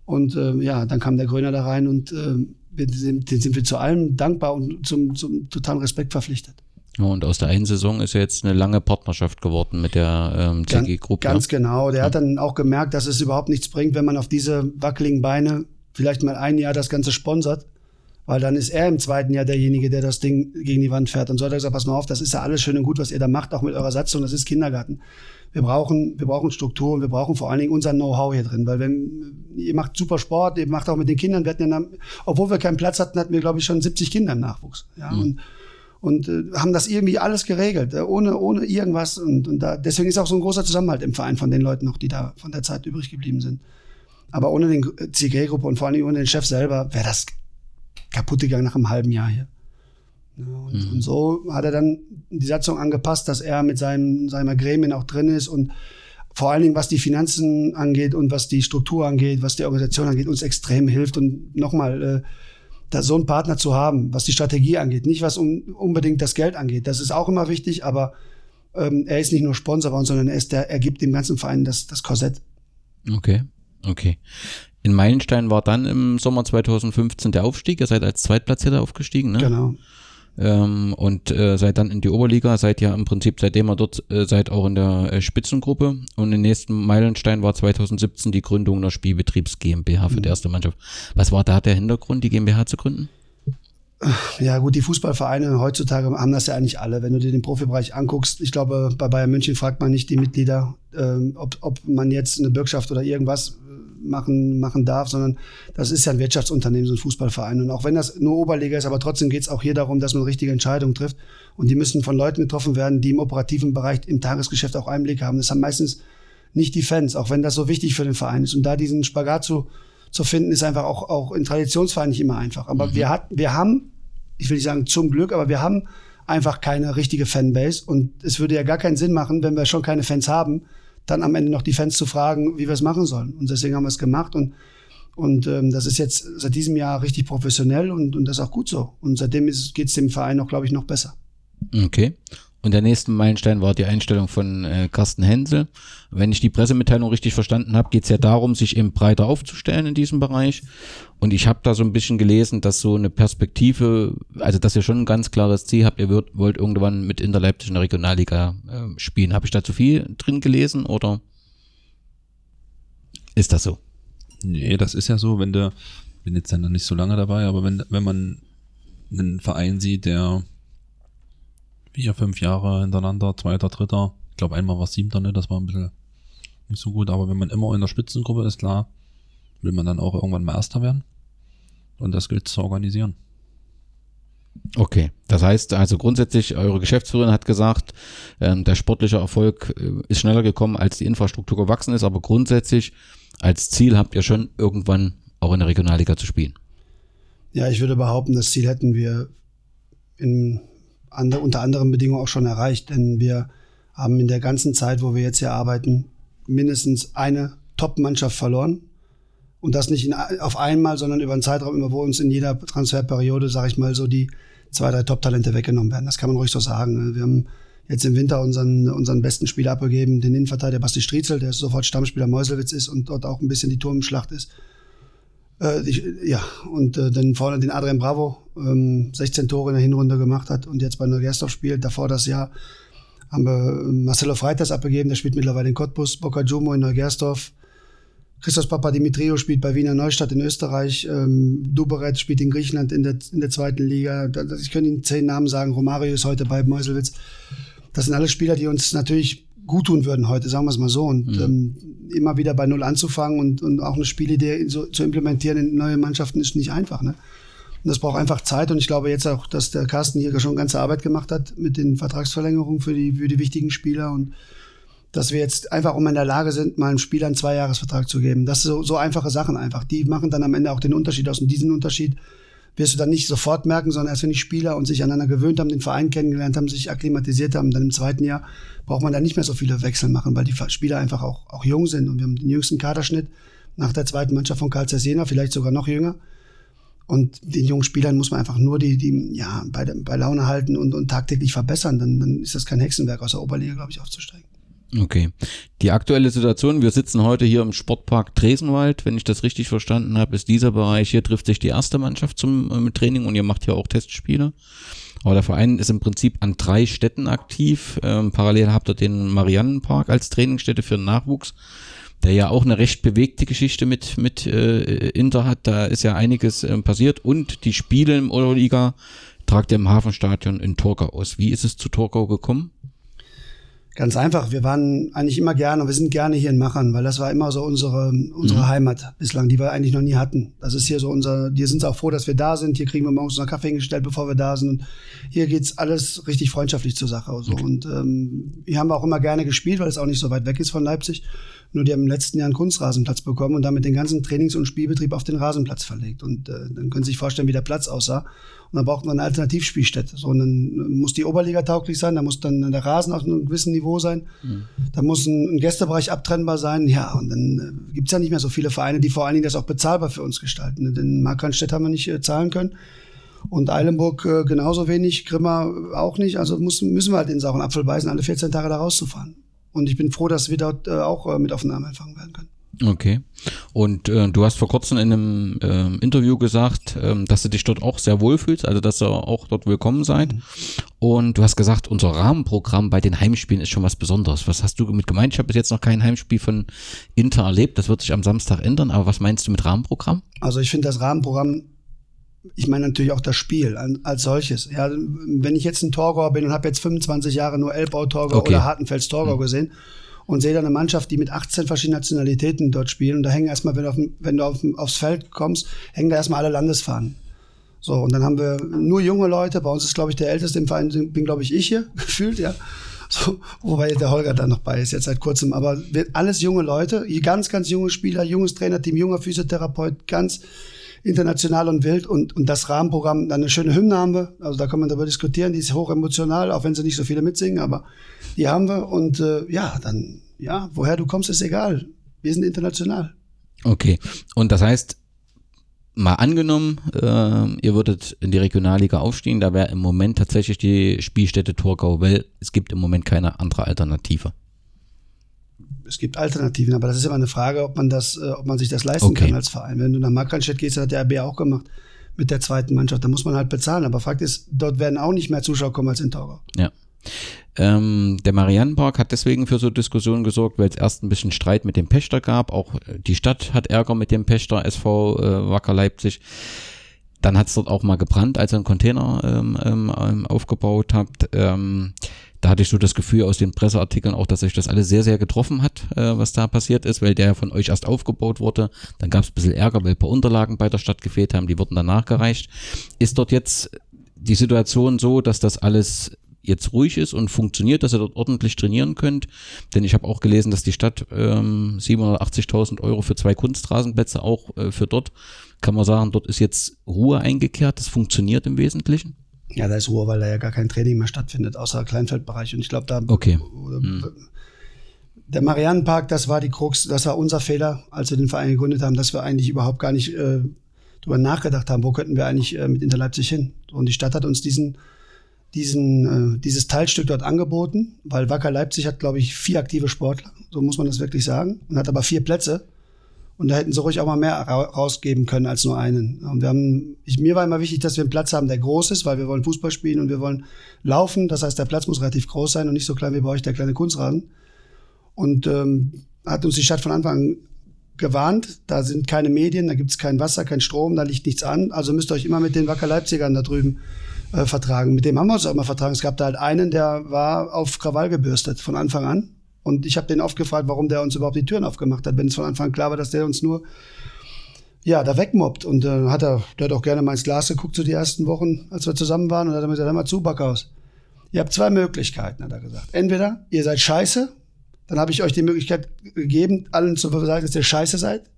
Und ähm, ja, dann kam der Gröner da rein und ähm, den sind wir zu allem dankbar und zum, zum totalen Respekt verpflichtet. Und aus der einen Saison ist ja jetzt eine lange Partnerschaft geworden mit der ähm, CG-Gruppe. Ganz, ganz genau. Der ja. hat dann auch gemerkt, dass es überhaupt nichts bringt, wenn man auf diese wackeligen Beine vielleicht mal ein Jahr das Ganze sponsert. Weil dann ist er im zweiten Jahr derjenige, der das Ding gegen die Wand fährt. Und so hat er gesagt, pass mal auf, das ist ja alles schön und gut, was ihr da macht, auch mit eurer Satzung, das ist Kindergarten. Wir brauchen, wir brauchen Struktur und wir brauchen vor allen Dingen unser Know-how hier drin. Weil wenn, ihr macht super Sport, ihr macht auch mit den Kindern, wir hatten ja, obwohl wir keinen Platz hatten, hatten wir, glaube ich, schon 70 Kinder im Nachwuchs. Ja, mhm. und, und äh, haben das irgendwie alles geregelt, äh, ohne, ohne irgendwas. Und, und da, deswegen ist auch so ein großer Zusammenhalt im Verein von den Leuten noch, die da von der Zeit übrig geblieben sind. Aber ohne den CG-Gruppe und vor allem ohne den Chef selber wäre das kaputt gegangen nach einem halben Jahr hier. Ja, und, mhm. und, so hat er dann die Satzung angepasst, dass er mit seinem, seiner Gremien auch drin ist und vor allen Dingen, was die Finanzen angeht und was die Struktur angeht, was die Organisation angeht, uns extrem hilft. Und nochmal, äh, da so einen Partner zu haben, was die Strategie angeht, nicht was um, unbedingt das Geld angeht. Das ist auch immer wichtig, aber ähm, er ist nicht nur Sponsor bei uns, sondern er, ist der, er gibt dem ganzen Verein das, das Korsett. Okay, okay. In Meilenstein war dann im Sommer 2015 der Aufstieg. Ihr seid als Zweitplatzierter aufgestiegen, ne? Genau. Ähm, und äh, seid dann in die Oberliga, seid ja im Prinzip, seitdem ihr dort äh, seid, auch in der äh, Spitzengruppe. Und im nächsten Meilenstein war 2017 die Gründung der Spielbetriebs GmbH für mhm. die erste Mannschaft. Was war da der Hintergrund, die GmbH zu gründen? Ja, gut, die Fußballvereine heutzutage haben das ja eigentlich alle. Wenn du dir den Profibereich anguckst, ich glaube, bei Bayern München fragt man nicht die Mitglieder, ähm, ob, ob man jetzt eine Bürgschaft oder irgendwas machen, machen darf, sondern das ist ja ein Wirtschaftsunternehmen, so ein Fußballverein. Und auch wenn das nur Oberliga ist, aber trotzdem geht es auch hier darum, dass man richtige Entscheidungen trifft. Und die müssen von Leuten getroffen werden, die im operativen Bereich, im Tagesgeschäft auch Einblick haben. Das haben meistens nicht die Fans, auch wenn das so wichtig für den Verein ist. Und da diesen Spagat zu, zu finden, ist einfach auch, auch in Traditionsvereinen nicht immer einfach. Aber mhm. wir, hat, wir haben, ich will nicht sagen zum Glück, aber wir haben einfach keine richtige Fanbase. Und es würde ja gar keinen Sinn machen, wenn wir schon keine Fans haben, dann am Ende noch die Fans zu fragen, wie wir es machen sollen. Und deswegen haben wir es gemacht und und ähm, das ist jetzt seit diesem Jahr richtig professionell und, und das ist auch gut so. Und seitdem geht es dem Verein auch, glaube ich, noch besser. Okay. Und der nächste Meilenstein war die Einstellung von äh, Carsten Hensel. Wenn ich die Pressemitteilung richtig verstanden habe, geht es ja darum, sich eben breiter aufzustellen in diesem Bereich. Und ich habe da so ein bisschen gelesen, dass so eine Perspektive, also dass ihr schon ein ganz klares Ziel habt, ihr wollt, wollt irgendwann mit in der Regionalliga äh, spielen. Habe ich da zu viel drin gelesen oder ist das so? Nee, das ist ja so, wenn du, bin jetzt ja noch nicht so lange dabei, aber wenn, wenn man einen Verein sieht, der vier, fünf Jahre hintereinander, zweiter, dritter. Ich glaube, einmal war siebter, ne? Das war ein bisschen nicht so gut. Aber wenn man immer in der Spitzengruppe ist, klar, will man dann auch irgendwann mal Erster werden. Und das gilt zu organisieren. Okay, das heißt also grundsätzlich, eure Geschäftsführerin hat gesagt, ähm, der sportliche Erfolg äh, ist schneller gekommen, als die Infrastruktur gewachsen ist, aber grundsätzlich als Ziel habt ihr schon irgendwann auch in der Regionalliga zu spielen. Ja, ich würde behaupten, das Ziel hätten wir in andere, unter anderen Bedingungen auch schon erreicht, denn wir haben in der ganzen Zeit, wo wir jetzt hier arbeiten, mindestens eine Top-Mannschaft verloren. Und das nicht in, auf einmal, sondern über einen Zeitraum, wo uns in jeder Transferperiode, sage ich mal, so die zwei, drei Top-Talente weggenommen werden. Das kann man ruhig so sagen. Wir haben jetzt im Winter unseren, unseren besten Spieler abgegeben, den Innenverteidiger Basti Striezel, der sofort Stammspieler Meuselwitz ist und dort auch ein bisschen die Turmschlacht ist. Äh, ich, ja, und äh, dann vorne den Adrian Bravo, ähm, 16 Tore in der Hinrunde gemacht hat und jetzt bei Neugersdorf spielt. Davor das Jahr haben wir ähm, Marcelo Freitas abgegeben, der spielt mittlerweile in Cottbus, Boca Jumo in Neugersdorf. Christos Papadimitriou spielt bei Wiener Neustadt in Österreich. Ähm, Duberet spielt in Griechenland in der, in der zweiten Liga. Ich könnte Ihnen zehn Namen sagen. Romario ist heute bei Meuselwitz. Das sind alle Spieler, die uns natürlich gut tun würden heute, sagen wir es mal so. Und mhm. ähm, immer wieder bei Null anzufangen und, und auch eine Spielidee so, zu implementieren in neue Mannschaften ist nicht einfach. Ne? Und das braucht einfach Zeit. Und ich glaube jetzt auch, dass der Carsten hier schon ganze Arbeit gemacht hat mit den Vertragsverlängerungen für die, für die wichtigen Spieler und dass wir jetzt einfach um in der Lage sind, mal einem Spieler einen Zweijahresvertrag zu geben. Das sind so, so einfache Sachen einfach. Die machen dann am Ende auch den Unterschied aus. Und diesen Unterschied wirst du dann nicht sofort merken, sondern erst wenn die Spieler und sich aneinander gewöhnt haben, den Verein kennengelernt haben, sich akklimatisiert haben, dann im zweiten Jahr braucht man da nicht mehr so viele Wechsel machen, weil die Spieler einfach auch, auch jung sind und wir haben den jüngsten Kaderschnitt nach der zweiten Mannschaft von Karl Jena, vielleicht sogar noch jünger. Und den jungen Spielern muss man einfach nur die, die ja, bei, bei Laune halten und, und tagtäglich verbessern. Dann, dann ist das kein Hexenwerk aus der Oberliga, glaube ich, aufzusteigen. Okay. Die aktuelle Situation, wir sitzen heute hier im Sportpark Tresenwald, wenn ich das richtig verstanden habe, ist dieser Bereich, hier trifft sich die erste Mannschaft zum äh, Training und ihr macht ja auch Testspiele. Aber der Verein ist im Prinzip an drei Städten aktiv. Ähm, parallel habt ihr den Mariannenpark als Trainingsstätte für den Nachwuchs, der ja auch eine recht bewegte Geschichte mit, mit äh, Inter hat. Da ist ja einiges äh, passiert. Und die Spiele im Euroliga tragt ihr im Hafenstadion in Torgau aus. Wie ist es zu Torgau gekommen? Ganz einfach. Wir waren eigentlich immer gerne und wir sind gerne hier in Machern, weil das war immer so unsere, unsere mhm. Heimat bislang, die wir eigentlich noch nie hatten. Das ist hier so unser, hier sind sie auch froh, dass wir da sind. Hier kriegen wir morgens noch Kaffee hingestellt, bevor wir da sind. Und hier geht's alles richtig freundschaftlich zur Sache. So. Okay. Und ähm, hier haben wir auch immer gerne gespielt, weil es auch nicht so weit weg ist von Leipzig. Nur die haben im letzten Jahr einen Kunstrasenplatz bekommen und damit den ganzen Trainings- und Spielbetrieb auf den Rasenplatz verlegt. Und äh, dann können Sie sich vorstellen, wie der Platz aussah. Und dann braucht man eine Alternativspielstätte. So, und dann muss die Oberliga tauglich sein, da muss dann der Rasen auf einem gewissen Niveau sein. Mhm. Da muss ein, ein, Gästebereich abtrennbar sein. Ja, und dann äh, gibt's ja nicht mehr so viele Vereine, die vor allen Dingen das auch bezahlbar für uns gestalten. Denn Markranstädt haben wir nicht äh, zahlen können. Und Eilenburg äh, genauso wenig, Grimma auch nicht. Also müssen, müssen wir halt den sauren Apfel beißen, alle 14 Tage da rauszufahren. Und ich bin froh, dass wir dort äh, auch äh, mit auf den Arm empfangen werden können. Okay. Und äh, du hast vor kurzem in einem äh, Interview gesagt, äh, dass du dich dort auch sehr wohl fühlst, also dass ihr auch dort willkommen seid. Mhm. Und du hast gesagt, unser Rahmenprogramm bei den Heimspielen ist schon was Besonderes. Was hast du mit gemeint? Ich habe bis jetzt noch kein Heimspiel von Inter erlebt. Das wird sich am Samstag ändern. Aber was meinst du mit Rahmenprogramm? Also ich finde das Rahmenprogramm ich meine natürlich auch das Spiel als solches. Ja, wenn ich jetzt ein Torgau bin und habe jetzt 25 Jahre nur Elbau Torgau okay. oder Hartenfels Torgau mhm. gesehen und sehe da eine Mannschaft, die mit 18 verschiedenen Nationalitäten dort spielen und da hängen erstmal, wenn du, auf, wenn du auf, aufs Feld kommst, hängen da erstmal alle Landesfahnen. So, und dann haben wir nur junge Leute. Bei uns ist, glaube ich, der älteste im Verein, bin, glaube ich, ich hier, gefühlt, ja. So, wobei der Holger da noch bei ist, jetzt seit kurzem. Aber alles junge Leute, ganz, ganz junge Spieler, junges Trainerteam, junger Physiotherapeut, ganz international und wild und, und das Rahmenprogramm, dann eine schöne Hymne haben wir, also da kann man darüber diskutieren, die ist hoch emotional, auch wenn sie nicht so viele mitsingen, aber die haben wir. Und äh, ja, dann, ja, woher du kommst, ist egal. Wir sind international. Okay, und das heißt, mal angenommen, äh, ihr würdet in die Regionalliga aufstehen, da wäre im Moment tatsächlich die Spielstätte Torgau, weil es gibt im Moment keine andere Alternative es gibt Alternativen, aber das ist immer eine Frage, ob man das, äh, ob man sich das leisten okay. kann als Verein. Wenn du nach Markranstädt gehst, hat der RB auch gemacht mit der zweiten Mannschaft, da muss man halt bezahlen. Aber Fakt ist, dort werden auch nicht mehr Zuschauer kommen als in Torgau. Ja. Ähm, der Mariannenpark hat deswegen für so Diskussionen gesorgt, weil es erst ein bisschen Streit mit dem Pächter gab. Auch äh, die Stadt hat Ärger mit dem Pächter SV äh, Wacker Leipzig. Dann hat es dort auch mal gebrannt, als ihr einen Container ähm, ähm, aufgebaut habt. Ähm, da hatte ich so das Gefühl aus den Presseartikeln auch, dass sich das alles sehr, sehr getroffen hat, äh, was da passiert ist, weil der von euch erst aufgebaut wurde. Dann gab es ein bisschen Ärger, weil ein paar Unterlagen bei der Stadt gefehlt haben, die wurden dann nachgereicht. Ist dort jetzt die Situation so, dass das alles jetzt ruhig ist und funktioniert, dass ihr dort ordentlich trainieren könnt. Denn ich habe auch gelesen, dass die Stadt ähm, 780.000 Euro für zwei Kunstrasenplätze auch äh, für dort, kann man sagen, dort ist jetzt Ruhe eingekehrt, das funktioniert im Wesentlichen. Ja, da ist Ruhe, weil da ja gar kein Training mehr stattfindet, außer Kleinfeldbereich. Und ich glaube, da. Okay. Mhm. Der Mariannenpark, das war die Krux, das war unser Fehler, als wir den Verein gegründet haben, dass wir eigentlich überhaupt gar nicht äh, drüber nachgedacht haben, wo könnten wir eigentlich äh, mit Inter Leipzig hin. Und die Stadt hat uns diesen, diesen, äh, dieses Teilstück dort angeboten, weil Wacker Leipzig hat, glaube ich, vier aktive Sportler, so muss man das wirklich sagen, und hat aber vier Plätze. Und da hätten sie ruhig auch mal mehr rausgeben können als nur einen. Und wir haben, ich, mir war immer wichtig, dass wir einen Platz haben, der groß ist, weil wir wollen Fußball spielen und wir wollen laufen. Das heißt, der Platz muss relativ groß sein und nicht so klein wie bei euch der kleine Kunstrasen. Und ähm, hat uns die Stadt von Anfang an gewarnt, da sind keine Medien, da gibt's kein Wasser, kein Strom, da liegt nichts an. Also müsst ihr euch immer mit den Wacker Leipzigern da drüben äh, vertragen. Mit dem haben wir uns auch immer vertragen. Es gab da halt einen, der war auf Krawall gebürstet von Anfang an. Und ich habe den oft gefragt, warum der uns überhaupt die Türen aufgemacht hat, wenn es von Anfang klar war, dass der uns nur ja, da wegmobbt. Und äh, hat er, der hat auch gerne mal ins Glas geguckt, so die ersten Wochen, als wir zusammen waren, und hat er mir gesagt, hör mal zu, Backhaus. Ihr habt zwei Möglichkeiten, hat er gesagt. Entweder ihr seid scheiße, dann habe ich euch die Möglichkeit gegeben, allen zu sagen, dass ihr scheiße seid.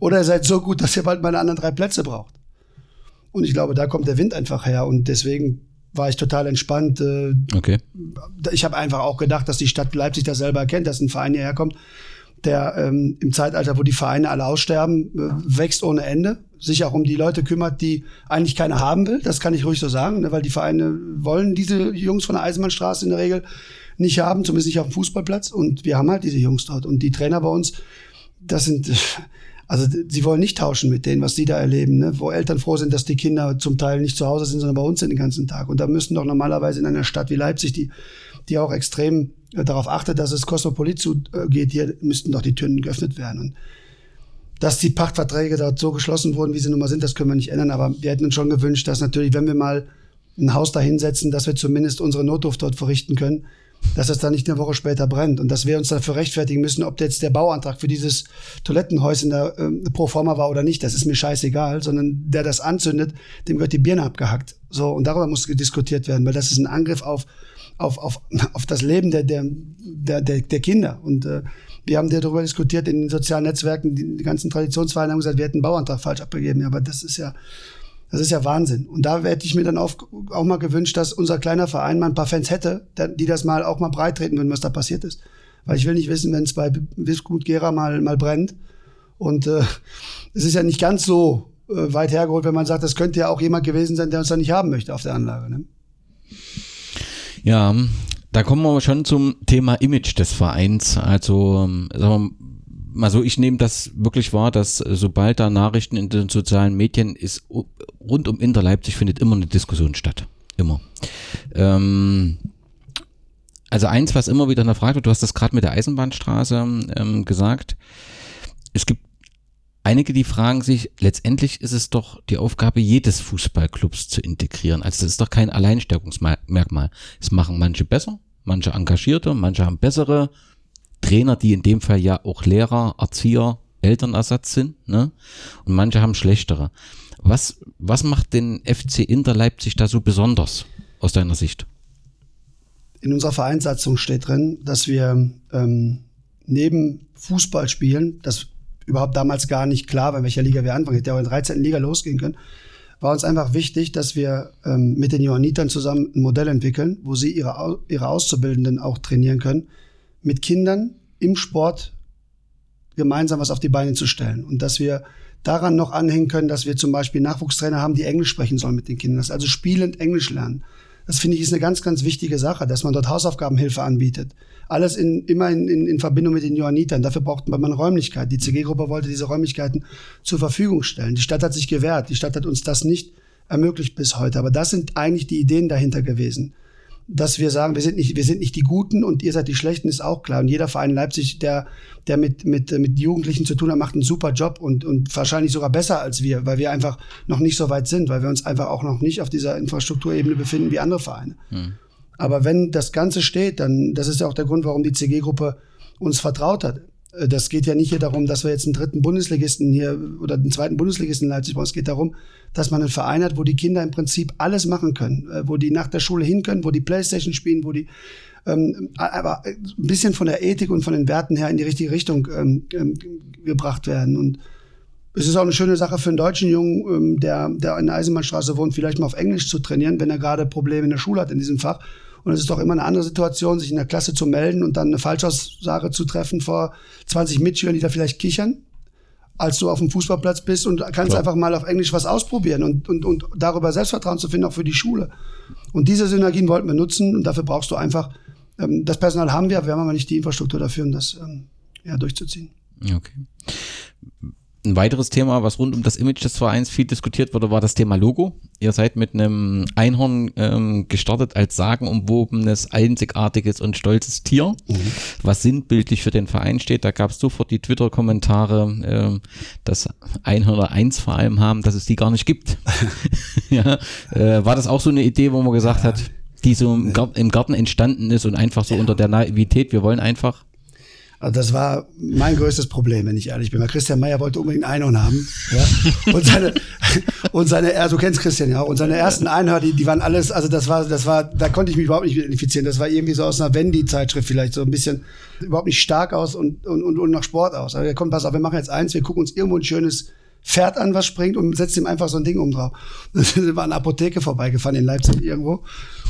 Oder ihr seid so gut, dass ihr bald meine anderen drei Plätze braucht. Und ich glaube, da kommt der Wind einfach her. Und deswegen war ich total entspannt. Äh, okay. Ich habe einfach auch gedacht, dass die Stadt Leipzig das selber erkennt, dass ein Verein hierher kommt, der ähm, im Zeitalter, wo die Vereine alle aussterben, äh, wächst ohne Ende, sich auch um die Leute kümmert, die eigentlich keiner haben will. Das kann ich ruhig so sagen, ne, weil die Vereine wollen diese Jungs von der Eisenbahnstraße in der Regel nicht haben, zumindest nicht auf dem Fußballplatz. Und wir haben halt diese Jungs dort. Und die Trainer bei uns, das sind, also sie wollen nicht tauschen mit denen, was sie da erleben, ne? wo Eltern froh sind, dass die Kinder zum Teil nicht zu Hause sind, sondern bei uns sind den ganzen Tag. Und da müssen doch normalerweise in einer Stadt wie Leipzig, die, die auch extrem äh, darauf achtet, dass es kosmopolit zugeht, hier müssten doch die Türen geöffnet werden. Und dass die Pachtverträge dort so geschlossen wurden, wie sie nun mal sind, das können wir nicht ändern. Aber wir hätten uns schon gewünscht, dass natürlich, wenn wir mal ein Haus da hinsetzen, dass wir zumindest unsere Notdurft dort verrichten können dass es dann nicht eine Woche später brennt und dass wir uns dafür rechtfertigen müssen, ob jetzt der Bauantrag für dieses Toilettenhäuschen da äh, pro forma war oder nicht, das ist mir scheißegal, sondern der das anzündet, dem gehört die Birne abgehackt. So, und darüber muss diskutiert werden, weil das ist ein Angriff auf, auf, auf, auf das Leben der, der, der, der, der Kinder. Und äh, wir haben darüber diskutiert in den sozialen Netzwerken, die, die ganzen Traditionsvereine haben gesagt, wir hätten einen Bauantrag falsch abgegeben. Ja, aber das ist ja, das ist ja Wahnsinn. Und da hätte ich mir dann auch, auch mal gewünscht, dass unser kleiner Verein mal ein paar Fans hätte, die das mal auch mal breit treten würden, was da passiert ist. Weil ich will nicht wissen, wenn es bei Wisgut Gera mal, mal brennt. Und äh, es ist ja nicht ganz so äh, weit hergeholt, wenn man sagt, das könnte ja auch jemand gewesen sein, der uns da nicht haben möchte auf der Anlage. Ne? Ja, da kommen wir schon zum Thema Image des Vereins. Also, ähm, sagen wir, also ich nehme das wirklich wahr, dass äh, sobald da Nachrichten in den sozialen Medien ist, rund um Inter Leipzig findet immer eine Diskussion statt. Immer. Ähm, also eins, was immer wieder in der Frage wird, du hast das gerade mit der Eisenbahnstraße ähm, gesagt. Es gibt einige, die fragen sich, letztendlich ist es doch die Aufgabe jedes Fußballclubs zu integrieren. Also das ist doch kein Alleinstellungsmerkmal. Es machen manche besser, manche engagierte, manche haben bessere Trainer, die in dem Fall ja auch Lehrer, Erzieher, Elternersatz sind, ne? Und manche haben schlechtere. Was, was macht den FC Inter Leipzig da so besonders aus deiner Sicht? In unserer Vereinssatzung steht drin, dass wir ähm, neben Fußball spielen, das überhaupt damals gar nicht klar war, in welcher Liga wir anfangen, hätte ja auch in der 13. Liga losgehen können, war uns einfach wichtig, dass wir ähm, mit den Johannitern zusammen ein Modell entwickeln, wo sie ihre, ihre Auszubildenden auch trainieren können, mit Kindern im Sport gemeinsam was auf die Beine zu stellen. Und dass wir daran noch anhängen können, dass wir zum Beispiel Nachwuchstrainer haben, die Englisch sprechen sollen mit den Kindern, dass also spielend Englisch lernen. Das finde ich ist eine ganz, ganz wichtige Sache, dass man dort Hausaufgabenhilfe anbietet. Alles in, immer in, in, in Verbindung mit den Johannitern. Dafür braucht man Räumlichkeit. Die CG-Gruppe wollte diese Räumlichkeiten zur Verfügung stellen. Die Stadt hat sich gewehrt. Die Stadt hat uns das nicht ermöglicht bis heute. Aber das sind eigentlich die Ideen dahinter gewesen dass wir sagen, wir sind nicht, wir sind nicht die Guten und ihr seid die Schlechten, ist auch klar. Und jeder Verein in Leipzig, der, der mit, mit, mit Jugendlichen zu tun hat, macht einen super Job und, und wahrscheinlich sogar besser als wir, weil wir einfach noch nicht so weit sind, weil wir uns einfach auch noch nicht auf dieser Infrastrukturebene befinden wie andere Vereine. Hm. Aber wenn das Ganze steht, dann, das ist ja auch der Grund, warum die CG-Gruppe uns vertraut hat. Äh, das geht ja nicht hier darum, dass wir jetzt einen dritten Bundesligisten hier oder einen zweiten Bundesligisten in Leipzig brauchen. Es geht darum, dass man einen Verein hat, wo die Kinder im Prinzip alles machen können, äh, wo die nach der Schule hin können, wo die Playstation spielen, wo die ähm, aber ein bisschen von der Ethik und von den Werten her in die richtige Richtung ähm, ähm, gebracht werden. Und es ist auch eine schöne Sache für einen deutschen Jungen, ähm, der, der in der Eisenbahnstraße wohnt, vielleicht mal auf Englisch zu trainieren, wenn er gerade Probleme in der Schule hat in diesem Fach und es ist doch immer eine andere Situation, sich in der Klasse zu melden und dann eine Falschaussage zu treffen vor 20 Mitschülern, die da vielleicht kichern, als du auf dem Fußballplatz bist und kannst Klar. einfach mal auf Englisch was ausprobieren und, und, und darüber Selbstvertrauen zu finden, auch für die Schule. Und diese Synergien wollten wir nutzen und dafür brauchst du einfach, ähm, das Personal haben wir, wir haben aber nicht die Infrastruktur dafür, um das ähm, ja, durchzuziehen. Okay. Ein weiteres Thema, was rund um das Image des Vereins viel diskutiert wurde, war das Thema Logo. Ihr seid mit einem Einhorn ähm, gestartet als sagenumwobenes, einzigartiges und stolzes Tier, mhm. was sinnbildlich für den Verein steht. Da gab es sofort die Twitter-Kommentare, äh, dass Einhörner eins vor allem haben, dass es die gar nicht gibt. ja, äh, war das auch so eine Idee, wo man gesagt ja. hat, die so im, im Garten entstanden ist und einfach so ja. unter der Naivität, wir wollen einfach also das war mein größtes Problem, wenn ich ehrlich bin. Weil Christian Meyer wollte unbedingt ein Einhorn haben. Ja? Und seine, und seine, du kennst Christian ja, und seine ersten Einhörner, die, die waren alles, also das war, das war, da konnte ich mich überhaupt nicht identifizieren. Das war irgendwie so aus einer Wendy-Zeitschrift vielleicht, so ein bisschen überhaupt nicht stark aus und, und, und, und nach Sport aus. Aber komm, pass auf, wir machen jetzt eins, wir gucken uns irgendwo ein schönes Pferd an, was springt und setzt ihm einfach so ein Ding um drauf. Dann sind wir an einer Apotheke vorbeigefahren in Leipzig irgendwo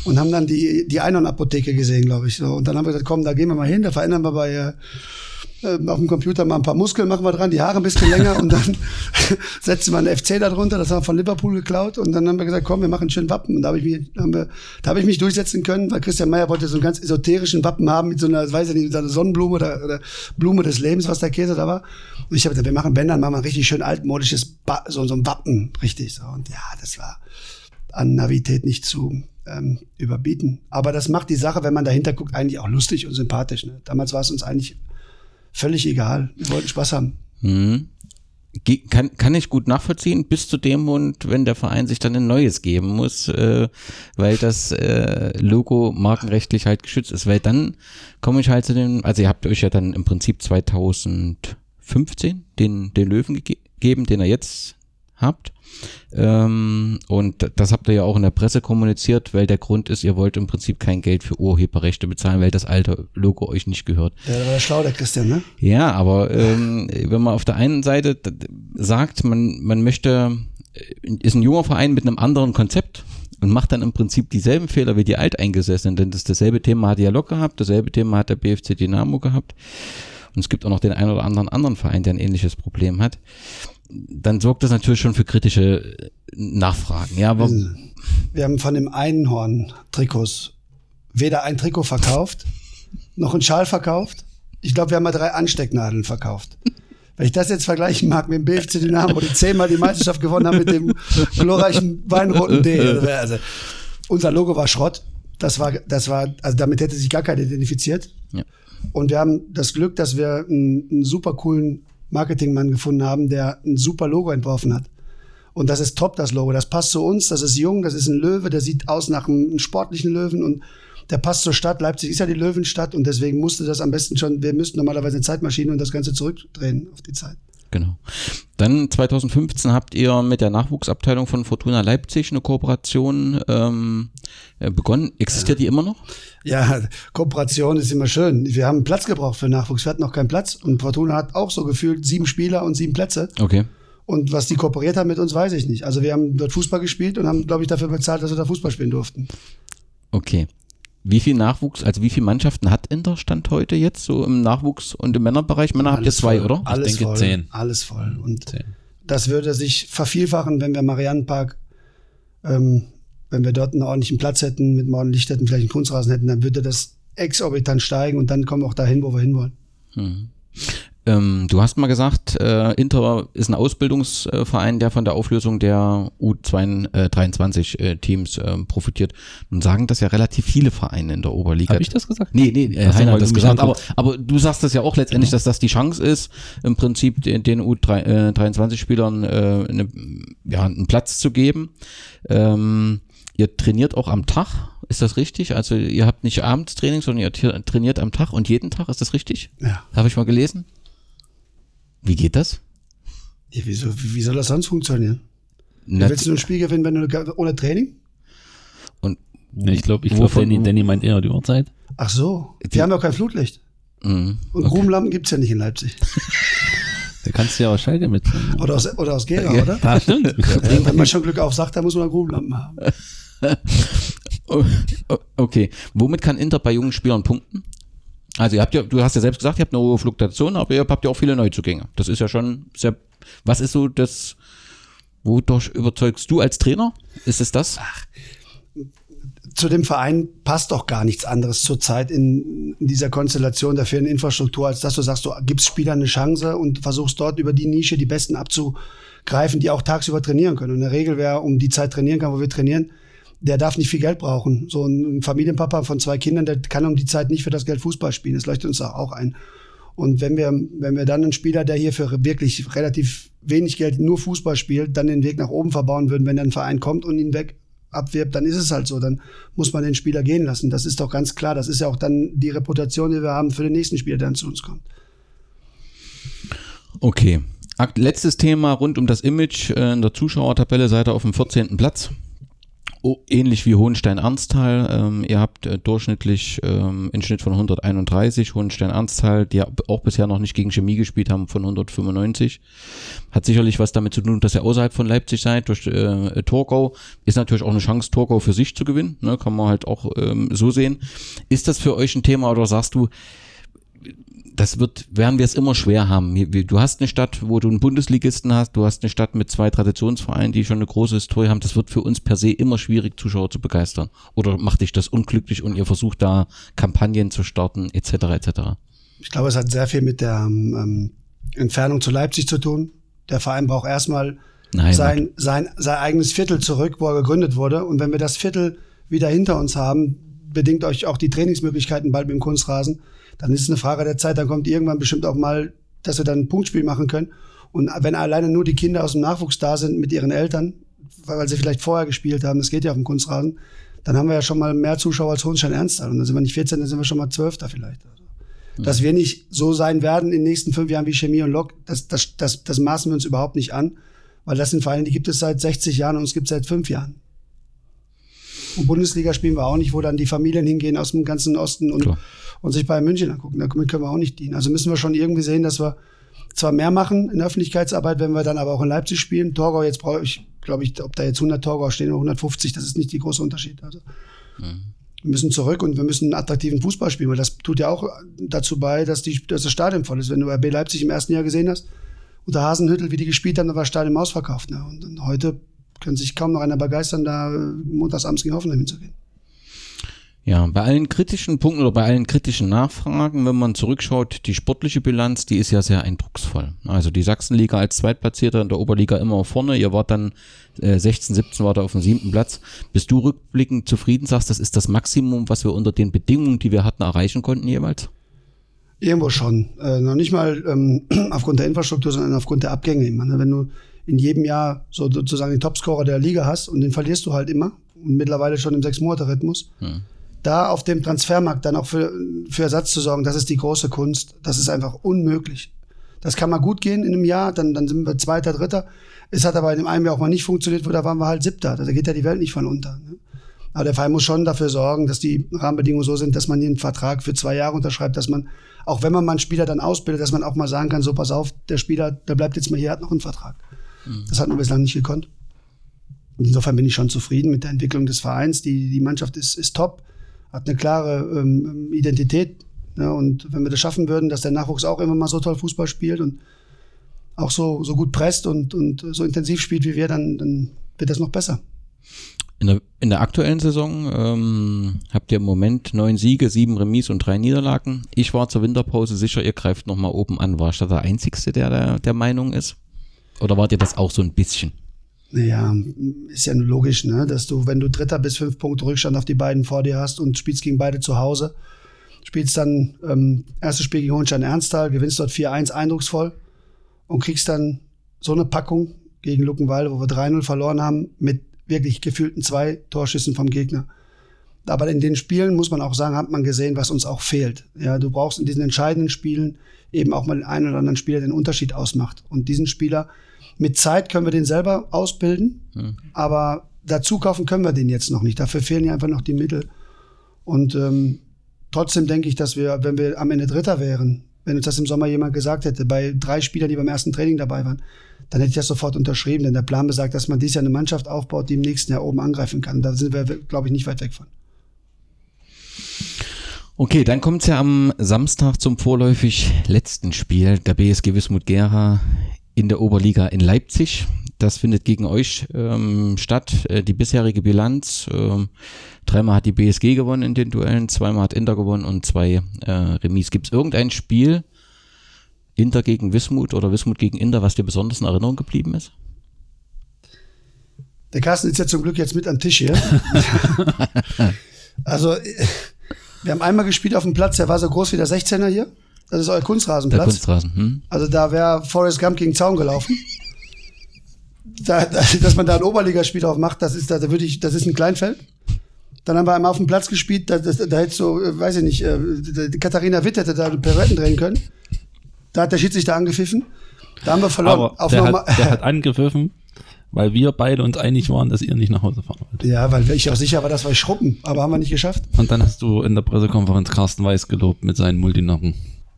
und haben dann die, die Einhorn-Apotheke gesehen, glaube ich. So. Und dann haben wir gesagt, komm, da gehen wir mal hin, da verändern wir bei, äh, äh, auf dem Computer mal ein paar Muskeln machen wir dran, die Haare ein bisschen länger und dann setzen wir einen FC darunter, das haben wir von Liverpool geklaut und dann haben wir gesagt, komm, wir machen einen schönen Wappen und da habe ich mich, haben wir, da habe ich mich durchsetzen können, weil Christian Meyer wollte so einen ganz esoterischen Wappen haben mit so einer, weiß ich nicht, so einer Sonnenblume oder, oder Blume des Lebens, was der Käse da war. Und ich habe gesagt, wir machen, dann machen wir ein richtig schön altmodisches, ba so, so ein Wappen, richtig so und ja, das war an Navität nicht zu ähm, überbieten. Aber das macht die Sache, wenn man dahinter guckt, eigentlich auch lustig und sympathisch. Ne? Damals war es uns eigentlich völlig egal. Wir wollten Spaß haben. Mhm. Kann, kann ich gut nachvollziehen, bis zu dem Moment, wenn der Verein sich dann ein neues geben muss, äh, weil das äh, Logo markenrechtlich halt geschützt ist. Weil dann komme ich halt zu dem, also ihr habt euch ja dann im Prinzip 2015 den, den Löwen gegeben, den er jetzt habt. Ähm, und das habt ihr ja auch in der Presse kommuniziert, weil der Grund ist, ihr wollt im Prinzip kein Geld für Urheberrechte bezahlen, weil das alte Logo euch nicht gehört. Ja, der war schlau, der Christian, ne? Ja, aber ähm, wenn man auf der einen Seite sagt, man, man möchte, äh, ist ein junger Verein mit einem anderen Konzept, und macht dann im Prinzip dieselben Fehler wie die Alteingesessenen, denn das dasselbe Thema hat ja Lok gehabt, dasselbe Thema hat der BFC Dynamo gehabt. Und es gibt auch noch den einen oder anderen anderen Verein, der ein ähnliches Problem hat dann sorgt das natürlich schon für kritische äh, Nachfragen. Ja, aber wir haben von dem Einhorn Trikots weder ein Trikot verkauft, noch einen Schal verkauft. Ich glaube, wir haben mal drei Anstecknadeln verkauft. Wenn ich das jetzt vergleichen mag mit dem BFC Dynamo, die zehnmal die Meisterschaft gewonnen haben mit dem glorreichen weinroten D. Also, unser Logo war Schrott. Das war, das war, also damit hätte sich gar keiner identifiziert. Ja. Und wir haben das Glück, dass wir einen, einen super coolen Marketingmann gefunden haben, der ein super Logo entworfen hat. Und das ist top, das Logo. Das passt zu uns, das ist jung, das ist ein Löwe, der sieht aus nach einem sportlichen Löwen und der passt zur Stadt. Leipzig ist ja die Löwenstadt und deswegen musste das am besten schon, wir müssten normalerweise eine Zeitmaschine und das Ganze zurückdrehen auf die Zeit. Genau. Dann 2015 habt ihr mit der Nachwuchsabteilung von Fortuna Leipzig eine Kooperation ähm, äh, begonnen. Existiert die immer noch? Ja, Kooperation ist immer schön. Wir haben Platz gebraucht für Nachwuchs. Wir hatten noch keinen Platz und Fortuna hat auch so gefühlt sieben Spieler und sieben Plätze. Okay. Und was die kooperiert haben mit uns, weiß ich nicht. Also wir haben dort Fußball gespielt und haben, glaube ich, dafür bezahlt, dass wir da Fußball spielen durften. Okay. Wie viel Nachwuchs, also wie viele Mannschaften hat Inter Stand heute jetzt so im Nachwuchs- und im Männerbereich? Männer habt ihr zwei, voll. oder? Alles ich denke voll. zehn. Alles voll. Und zehn. das würde sich vervielfachen, wenn wir Mariannenpark, ähm, wenn wir dort einen ordentlichen Platz hätten, mit einem Licht hätten, vielleicht einen Kunstrasen hätten, dann würde das exorbitant steigen und dann kommen wir auch dahin, wo wir hinwollen. Hm. Ähm, du hast mal gesagt, äh, Inter ist ein Ausbildungsverein, der von der Auflösung der U23-Teams äh, äh, profitiert. Nun sagen das ja relativ viele Vereine in der Oberliga. Habe ich das gesagt? Nee, nee, äh, Heiner hat das gesagt. Aber, aber du sagst das ja auch letztendlich, genau. dass das die Chance ist, im Prinzip den, den U23-Spielern äh, eine, ja, einen Platz zu geben. Ähm, ihr trainiert auch am Tag, ist das richtig? Also ihr habt nicht abends Training, sondern ihr trainiert am Tag und jeden Tag, ist das richtig? Ja. Habe ich mal gelesen? Wie geht das? Ja, wieso, wie soll das sonst funktionieren? Na, willst du ein Spiel gewinnen, wenn du ohne Training? Und ja, ich glaube, ich glaub, Danny, Danny meint eher die Uhrzeit. Ach so, wir haben ja kein Flutlicht. Mhm, und okay. Grubenlampen gibt es ja nicht in Leipzig. Da kannst du ja auch Schalke mit. Oder aus, oder aus Gera, oder? Ja, stimmt. Ja, wenn man schon Glück auf sagt, dann muss man Grubenlampen haben. okay, womit kann Inter bei jungen Spielern punkten? Also ihr habt ja, du hast ja selbst gesagt, ihr habt eine hohe Fluktuation, aber ihr habt ja auch viele Neuzugänge. Das ist ja schon sehr. Was ist so das? Wodurch überzeugst du als Trainer? Ist es das? Ach, zu dem Verein passt doch gar nichts anderes zurzeit in, in dieser Konstellation der fehlenden Infrastruktur, als dass du sagst, du gibst Spielern eine Chance und versuchst dort über die Nische die Besten abzugreifen, die auch tagsüber trainieren können. Und in der Regel, wer um die Zeit trainieren kann, wo wir trainieren, der darf nicht viel Geld brauchen. So ein Familienpapa von zwei Kindern, der kann um die Zeit nicht für das Geld Fußball spielen. Das leuchtet uns auch ein. Und wenn wir, wenn wir dann einen Spieler, der hier für wirklich relativ wenig Geld nur Fußball spielt, dann den Weg nach oben verbauen würden, wenn dann ein Verein kommt und ihn weg abwirbt, dann ist es halt so. Dann muss man den Spieler gehen lassen. Das ist doch ganz klar. Das ist ja auch dann die Reputation, die wir haben für den nächsten Spieler, der dann zu uns kommt. Okay. Letztes Thema rund um das Image. Äh, in der Zuschauertabelle seid ihr auf dem 14. Platz oh, ähnlich wie Hohenstein-Ernsthal. Ähm, ihr habt äh, durchschnittlich ähm, einen Schnitt von 131. Hohenstein-Ernsthal, die auch bisher noch nicht gegen Chemie gespielt haben, von 195. Hat sicherlich was damit zu tun, dass ihr außerhalb von Leipzig seid. Durch äh, Torgau ist natürlich auch eine Chance, Torgau für sich zu gewinnen. Ne? Kann man halt auch ähm, so sehen. Ist das für euch ein Thema oder sagst du, das wird, werden wir es immer schwer haben. Du hast eine Stadt, wo du einen Bundesligisten hast, du hast eine Stadt mit zwei Traditionsvereinen, die schon eine große Historie haben. Das wird für uns per se immer schwierig, Zuschauer zu begeistern. Oder macht dich das unglücklich und ihr versucht da Kampagnen zu starten, etc. etc. Ich glaube, es hat sehr viel mit der ähm, Entfernung zu Leipzig zu tun. Der Verein braucht erstmal sein, sein, sein eigenes Viertel zurück, wo er gegründet wurde. Und wenn wir das Viertel wieder hinter uns haben, bedingt euch auch die Trainingsmöglichkeiten bald mit dem Kunstrasen dann ist es eine Frage der Zeit, dann kommt irgendwann bestimmt auch mal, dass wir dann ein Punktspiel machen können. Und wenn alleine nur die Kinder aus dem Nachwuchs da sind mit ihren Eltern, weil sie vielleicht vorher gespielt haben, das geht ja auf dem Kunstrasen, dann haben wir ja schon mal mehr Zuschauer als Hohenstein Ernsthal. Und dann sind wir nicht 14, dann sind wir schon mal 12 da vielleicht. Dass wir nicht so sein werden in den nächsten fünf Jahren wie Chemie und Lok, das, das, das, das maßen wir uns überhaupt nicht an, weil das sind Vereine, die gibt es seit 60 Jahren und uns gibt es seit fünf Jahren. Und Bundesliga spielen wir auch nicht, wo dann die Familien hingehen aus dem ganzen Osten und, und sich bei München angucken. Damit können wir auch nicht dienen. Also müssen wir schon irgendwie sehen, dass wir zwar mehr machen in der Öffentlichkeitsarbeit, wenn wir dann aber auch in Leipzig spielen. Torgau, jetzt brauche ich, glaube ich, ob da jetzt 100 Torgau stehen oder 150, das ist nicht die große Unterschied. Also mhm. wir müssen zurück und wir müssen einen attraktiven Fußball spielen, weil das tut ja auch dazu bei, dass, die, dass das Stadion voll ist. Wenn du RB Leipzig im ersten Jahr gesehen hast, unter Hasenhüttel, wie die gespielt haben, da war das Stadion ausverkauft. Ne? Und, und heute können sich kaum noch einer begeistern, da montagsabends gegen Hoffenheim hinzugehen. Ja, bei allen kritischen Punkten oder bei allen kritischen Nachfragen, wenn man zurückschaut, die sportliche Bilanz, die ist ja sehr eindrucksvoll. Also die Sachsenliga als Zweitplatzierter in der Oberliga immer vorne. Ihr wart dann äh, 16, 17 war da auf dem siebten Platz. Bist du rückblickend zufrieden, sagst, das ist das Maximum, was wir unter den Bedingungen, die wir hatten, erreichen konnten jeweils? Irgendwo schon. Äh, noch nicht mal ähm, aufgrund der Infrastruktur, sondern aufgrund der Abgänge. Immer, ne? Wenn du in jedem Jahr so sozusagen den Topscorer der Liga hast und den verlierst du halt immer und mittlerweile schon im Sechs-Monate-Rhythmus. Hm. Da auf dem Transfermarkt dann auch für, für Ersatz zu sorgen, das ist die große Kunst. Das ist einfach unmöglich. Das kann mal gut gehen in einem Jahr, dann, dann sind wir Zweiter, Dritter. Es hat aber in dem einen Jahr auch mal nicht funktioniert, wo da waren wir halt Siebter. Da geht ja die Welt nicht von unter. Ne? Aber der Verein muss schon dafür sorgen, dass die Rahmenbedingungen so sind, dass man hier einen Vertrag für zwei Jahre unterschreibt, dass man, auch wenn man mal einen Spieler dann ausbildet, dass man auch mal sagen kann, so pass auf, der Spieler, der bleibt jetzt mal hier, hat noch einen Vertrag. Mhm. Das hat man bislang nicht gekonnt. Insofern bin ich schon zufrieden mit der Entwicklung des Vereins. Die, die Mannschaft ist, ist top, hat eine klare ähm, Identität. Ja, und wenn wir das schaffen würden, dass der Nachwuchs auch immer mal so toll Fußball spielt und auch so, so gut presst und, und so intensiv spielt wie wir, dann, dann wird das noch besser. In der, in der aktuellen Saison ähm, habt ihr im Moment neun Siege, sieben Remis und drei Niederlagen. Ich war zur Winterpause sicher, ihr greift nochmal oben an. War ich da der Einzige, der der, der Meinung ist? Oder wart ihr das auch so ein bisschen? Naja, ist ja nur logisch, ne? dass du, wenn du Dritter bis fünf Punkte Rückstand auf die beiden vor dir hast und spielst gegen beide zu Hause, spielst dann ähm, erstes Spiel gegen Hohenstein Ernsthal, gewinnst dort 4-1 eindrucksvoll und kriegst dann so eine Packung gegen Luckenwalde, wo wir 3-0 verloren haben, mit wirklich gefühlten zwei Torschüssen vom Gegner. Aber in den Spielen muss man auch sagen, hat man gesehen, was uns auch fehlt. Ja, du brauchst in diesen entscheidenden Spielen eben auch mal einen oder anderen Spieler, der den Unterschied ausmacht. Und diesen Spieler, mit Zeit können wir den selber ausbilden, mhm. aber dazu kaufen können wir den jetzt noch nicht. Dafür fehlen ja einfach noch die Mittel. Und ähm, trotzdem denke ich, dass wir, wenn wir am Ende Dritter wären, wenn uns das im Sommer jemand gesagt hätte, bei drei Spielern, die beim ersten Training dabei waren, dann hätte ich das sofort unterschrieben. Denn der Plan besagt, dass man dieses Jahr eine Mannschaft aufbaut, die im nächsten Jahr oben angreifen kann. Da sind wir, glaube ich, nicht weit weg von. Okay, dann kommt es ja am Samstag zum vorläufig letzten Spiel der BSG Wismut Gera in der Oberliga in Leipzig. Das findet gegen euch ähm, statt. Äh, die bisherige Bilanz, ähm, dreimal hat die BSG gewonnen in den Duellen, zweimal hat Inter gewonnen und zwei äh, Remis. Gibt es irgendein Spiel, Inter gegen Wismut oder Wismut gegen Inter, was dir besonders in Erinnerung geblieben ist? Der Carsten ist ja zum Glück jetzt mit am Tisch hier. also wir haben einmal gespielt auf dem Platz, der war so groß wie der 16er hier. Das ist euer Kunstrasenplatz. Der Kunstrasen, hm. Also da wäre Forrest Gump gegen Zaun gelaufen. da, da, dass man da ein Oberligaspiel drauf macht, das ist, da, da würde ich, das ist ein Kleinfeld. Dann haben wir einmal auf dem Platz gespielt, da, da, da hättest du, äh, weiß ich nicht, äh, Katharina Witt hätte da Peretten drehen können. Da hat der Schiedsrichter angepfiffen. Da haben wir verloren. Aber der, hat, der hat angepfiffen weil wir beide uns einig waren, dass ihr nicht nach Hause fahren wollt. Ja, weil ich auch sicher war, dass wir schruppen, aber haben wir nicht geschafft. Und dann hast du in der Pressekonferenz Carsten Weiß gelobt mit seinen Multinocken.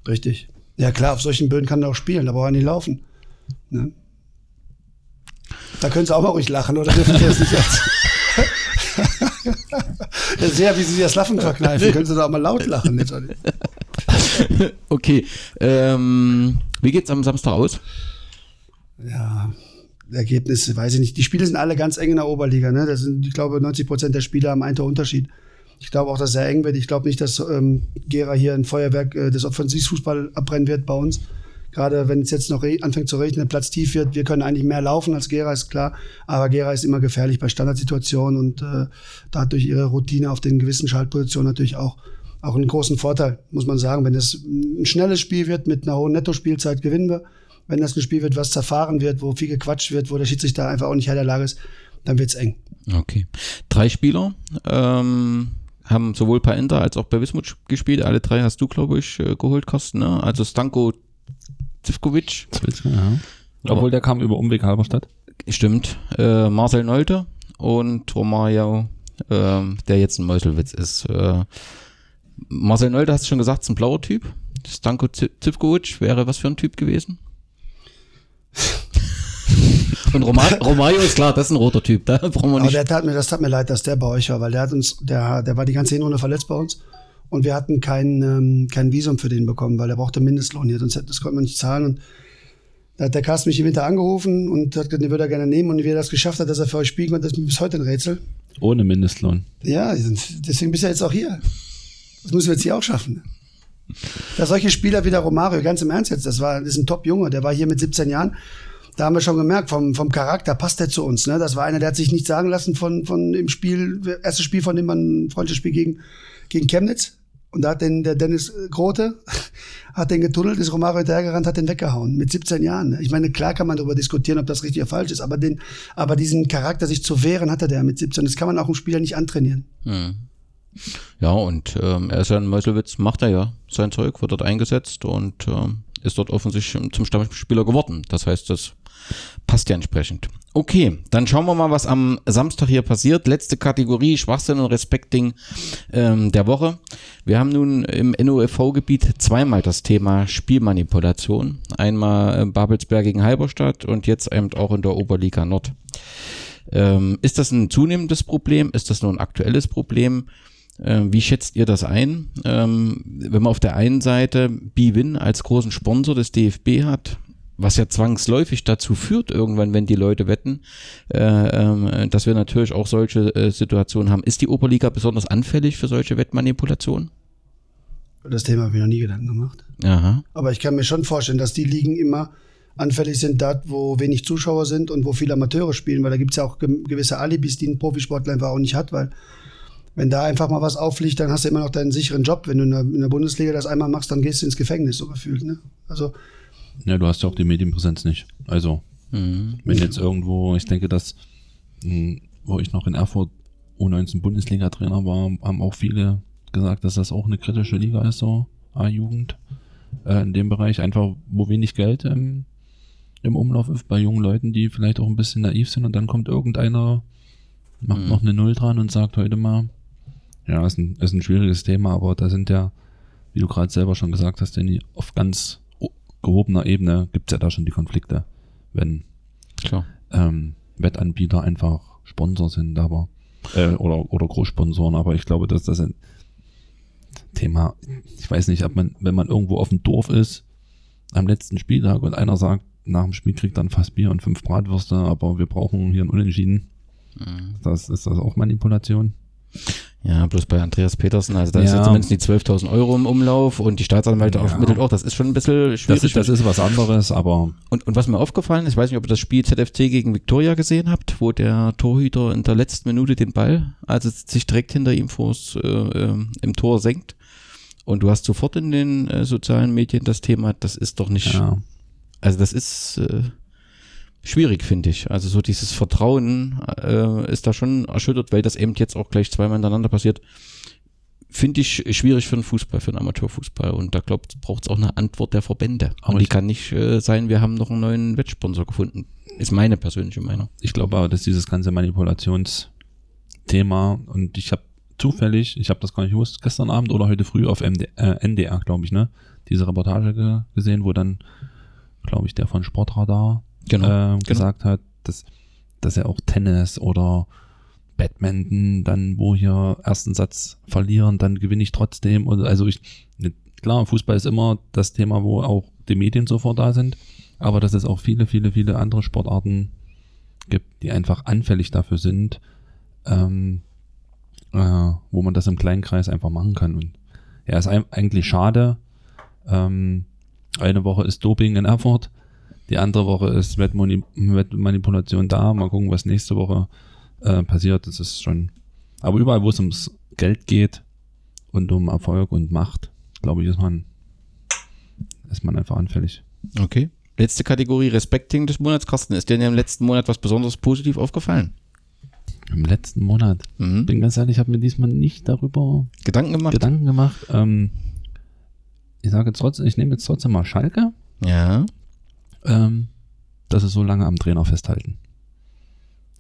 Richtig. Ja klar, auf solchen Böden kann er auch spielen, da braucht er nicht laufen. Ne? Da können sie auch mal ruhig lachen, oder dürfen sie das nicht jetzt? ja, sehr, wie sie das Lachen verkneifen. Können sie da auch mal laut lachen. okay. Ähm, wie geht's am Samstag aus? Ja, Ergebnisse, weiß ich nicht. Die Spiele sind alle ganz eng in der Oberliga. Ne? Das sind, ich glaube, 90 Prozent der Spieler haben einen Unterschied. Ich glaube auch, dass es sehr eng wird. Ich glaube nicht, dass ähm, Gera hier ein Feuerwerk äh, des Offensivfußball abbrennen wird bei uns. Gerade wenn es jetzt noch anfängt zu regnen, Platz tief wird, wir können eigentlich mehr laufen als Gera, ist klar. Aber Gera ist immer gefährlich bei Standardsituationen und äh, da hat durch ihre Routine auf den gewissen Schaltpositionen natürlich auch, auch einen großen Vorteil, muss man sagen. Wenn es ein schnelles Spiel wird mit einer hohen Nettospielzeit, gewinnen wir. Wenn das ein Spiel wird, was zerfahren wird, wo viel gequatscht wird, wo der Schiedsrichter einfach auch nicht Herr der Lage ist, dann wird's eng. Okay. Drei Spieler ähm, haben sowohl bei Inter als auch bei Wismut gespielt. Alle drei hast du, glaube ich, äh, geholt, Carsten. Ne? Also Stanko Zivkovic. Ja. Obwohl der kam über Umweg Halberstadt. Stimmt. Äh, Marcel Nolte und Romario, äh, der jetzt ein Meuselwitz ist. Äh, Marcel Nolte, hast du schon gesagt, ist ein blauer Typ. Stanko Zivkovic wäre was für ein Typ gewesen? Und Roma Romario ist klar, das ist ein roter Typ. Da brauchen wir nicht. Aber der tat mir, das tat mir leid, dass der bei euch war, weil der hat uns, der, der war die ganze Hinrunde verletzt bei uns und wir hatten kein, ähm, kein Visum für den bekommen, weil er brauchte Mindestlohn hier, sonst das konnte man nicht zahlen. Und da hat der Carsten mich im Winter angerufen und hat gesagt, den würde er gerne nehmen und wie er das geschafft hat, dass er für euch spielen konnte, das ist mir bis heute ein Rätsel. Ohne Mindestlohn. Ja, deswegen bist du jetzt auch hier. Das müssen wir jetzt hier auch schaffen. Da solche Spieler wie der Romario, ganz im Ernst jetzt, das war, das ist ein Top-Junge, der war hier mit 17 Jahren. Da haben wir schon gemerkt, vom, vom Charakter passt der zu uns. Ne? Das war einer, der hat sich nicht sagen lassen von, von dem Spiel, erstes Spiel von dem man ein Freundschaftsspiel gegen, gegen Chemnitz. Und da hat den, der Dennis Grote, hat den getunnelt, ist Romario hinterhergerannt, hat den weggehauen. Mit 17 Jahren. Ich meine, klar kann man darüber diskutieren, ob das richtig oder falsch ist, aber den, aber diesen Charakter, sich zu wehren, hatte der mit 17. Das kann man auch einem Spieler nicht antrainieren. Hm. Ja, und ähm, er ist ja in Meuselwitz, macht er ja sein Zeug, wird dort eingesetzt und ähm, ist dort offensichtlich zum Stammspieler geworden. Das heißt, das passt ja entsprechend. Okay, dann schauen wir mal, was am Samstag hier passiert. Letzte Kategorie, Schwachsinn und Respekting ähm, der Woche. Wir haben nun im NOFV-Gebiet zweimal das Thema Spielmanipulation. Einmal Babelsberg gegen Halberstadt und jetzt eben auch in der Oberliga Nord. Ähm, ist das ein zunehmendes Problem? Ist das nur ein aktuelles Problem? Ähm, wie schätzt ihr das ein? Ähm, wenn man auf der einen Seite BWin als großen Sponsor des DFB hat, was ja zwangsläufig dazu führt, irgendwann, wenn die Leute wetten, äh, äh, dass wir natürlich auch solche äh, Situationen haben. Ist die Oberliga besonders anfällig für solche Wettmanipulationen? Das Thema habe ich noch nie Gedanken gemacht. Aha. Aber ich kann mir schon vorstellen, dass die Ligen immer anfällig sind dort, wo wenig Zuschauer sind und wo viele Amateure spielen, weil da gibt es ja auch gewisse Alibis, die ein Profisportler einfach auch nicht hat, weil wenn da einfach mal was auffliegt, dann hast du immer noch deinen sicheren Job. Wenn du in der, in der Bundesliga das einmal machst, dann gehst du ins Gefängnis, so gefühlt. Ne? Also ja, du hast ja auch die Medienpräsenz nicht. Also, mhm. wenn jetzt irgendwo, ich denke, dass, hm, wo ich noch in Erfurt U19 Bundesliga-Trainer war, haben auch viele gesagt, dass das auch eine kritische Liga ist, so A-Jugend. Äh, in dem Bereich einfach, wo wenig Geld im, im Umlauf ist, bei jungen Leuten, die vielleicht auch ein bisschen naiv sind und dann kommt irgendeiner, macht mhm. noch eine Null dran und sagt heute mal, ja, ist ein, ist ein schwieriges Thema, aber da sind ja, wie du gerade selber schon gesagt hast, Danny, auf ganz gehobener Ebene gibt es ja da schon die Konflikte, wenn ähm, Wettanbieter einfach Sponsor sind, aber äh, oder, oder Großsponsoren, aber ich glaube, dass das ein Thema, ich weiß nicht, ob man, wenn man irgendwo auf dem Dorf ist, am letzten Spieltag und einer sagt, nach dem Spiel kriegt dann fast Bier und fünf Bratwürste, aber wir brauchen hier ein Unentschieden. Mhm. Das ist das auch Manipulation. Ja, bloß bei Andreas Petersen, also da ja. ist ja zumindest die 12.000 Euro im Umlauf und die Staatsanwälte ja. aufmittelt auch, das ist schon ein bisschen schwierig. Das ist, das ist was anderes, aber... Und, und was mir aufgefallen ist, ich weiß nicht, ob ihr das Spiel ZFC gegen Viktoria gesehen habt, wo der Torhüter in der letzten Minute den Ball, also sich direkt hinter ihm vors, äh, äh, im Tor senkt und du hast sofort in den äh, sozialen Medien das Thema, das ist doch nicht... Ja. Also das ist... Äh, schwierig, finde ich. Also so dieses Vertrauen äh, ist da schon erschüttert, weil das eben jetzt auch gleich zweimal hintereinander passiert. Finde ich schwierig für den Fußball, für den Amateurfußball. Und da glaubt, braucht es auch eine Antwort der Verbände. Aber Und die kann nicht äh, sein, wir haben noch einen neuen Wettsponsor gefunden. Ist meine persönliche Meinung. Ich glaube aber, dass dieses ganze Manipulationsthema und ich habe zufällig, ich habe das gar nicht gewusst, gestern Abend oder heute früh auf MD, äh, NDR, glaube ich, ne, diese Reportage ge gesehen, wo dann, glaube ich, der von Sportradar genau, äh, gesagt genau. hat, dass, dass er auch Tennis oder Badminton dann, wo hier ersten Satz verlieren, dann gewinne ich trotzdem. Und also ich, klar, Fußball ist immer das Thema, wo auch die Medien sofort da sind, aber dass es auch viele, viele, viele andere Sportarten gibt, die einfach anfällig dafür sind, ähm, äh, wo man das im kleinen Kreis einfach machen kann. Und ja, ist eigentlich schade. Ähm, eine Woche ist Doping in Erfurt, die andere Woche ist Wettmanipulation da. Mal gucken, was nächste Woche äh, passiert. Das ist schon. Aber überall, wo es ums Geld geht und um Erfolg und Macht, glaube ich, ist man, ist man einfach anfällig. Okay. Letzte Kategorie, Respecting des Monats. Carsten, ist dir im letzten Monat was besonders positiv aufgefallen? Im letzten Monat? Mhm. Bin ganz ehrlich, ich habe mir diesmal nicht darüber Gedanken gemacht. Gedanken gemacht. Ähm, ich sage trotzdem, ich nehme jetzt trotzdem mal Schalke. Ja. Ähm, dass sie so lange am Trainer festhalten.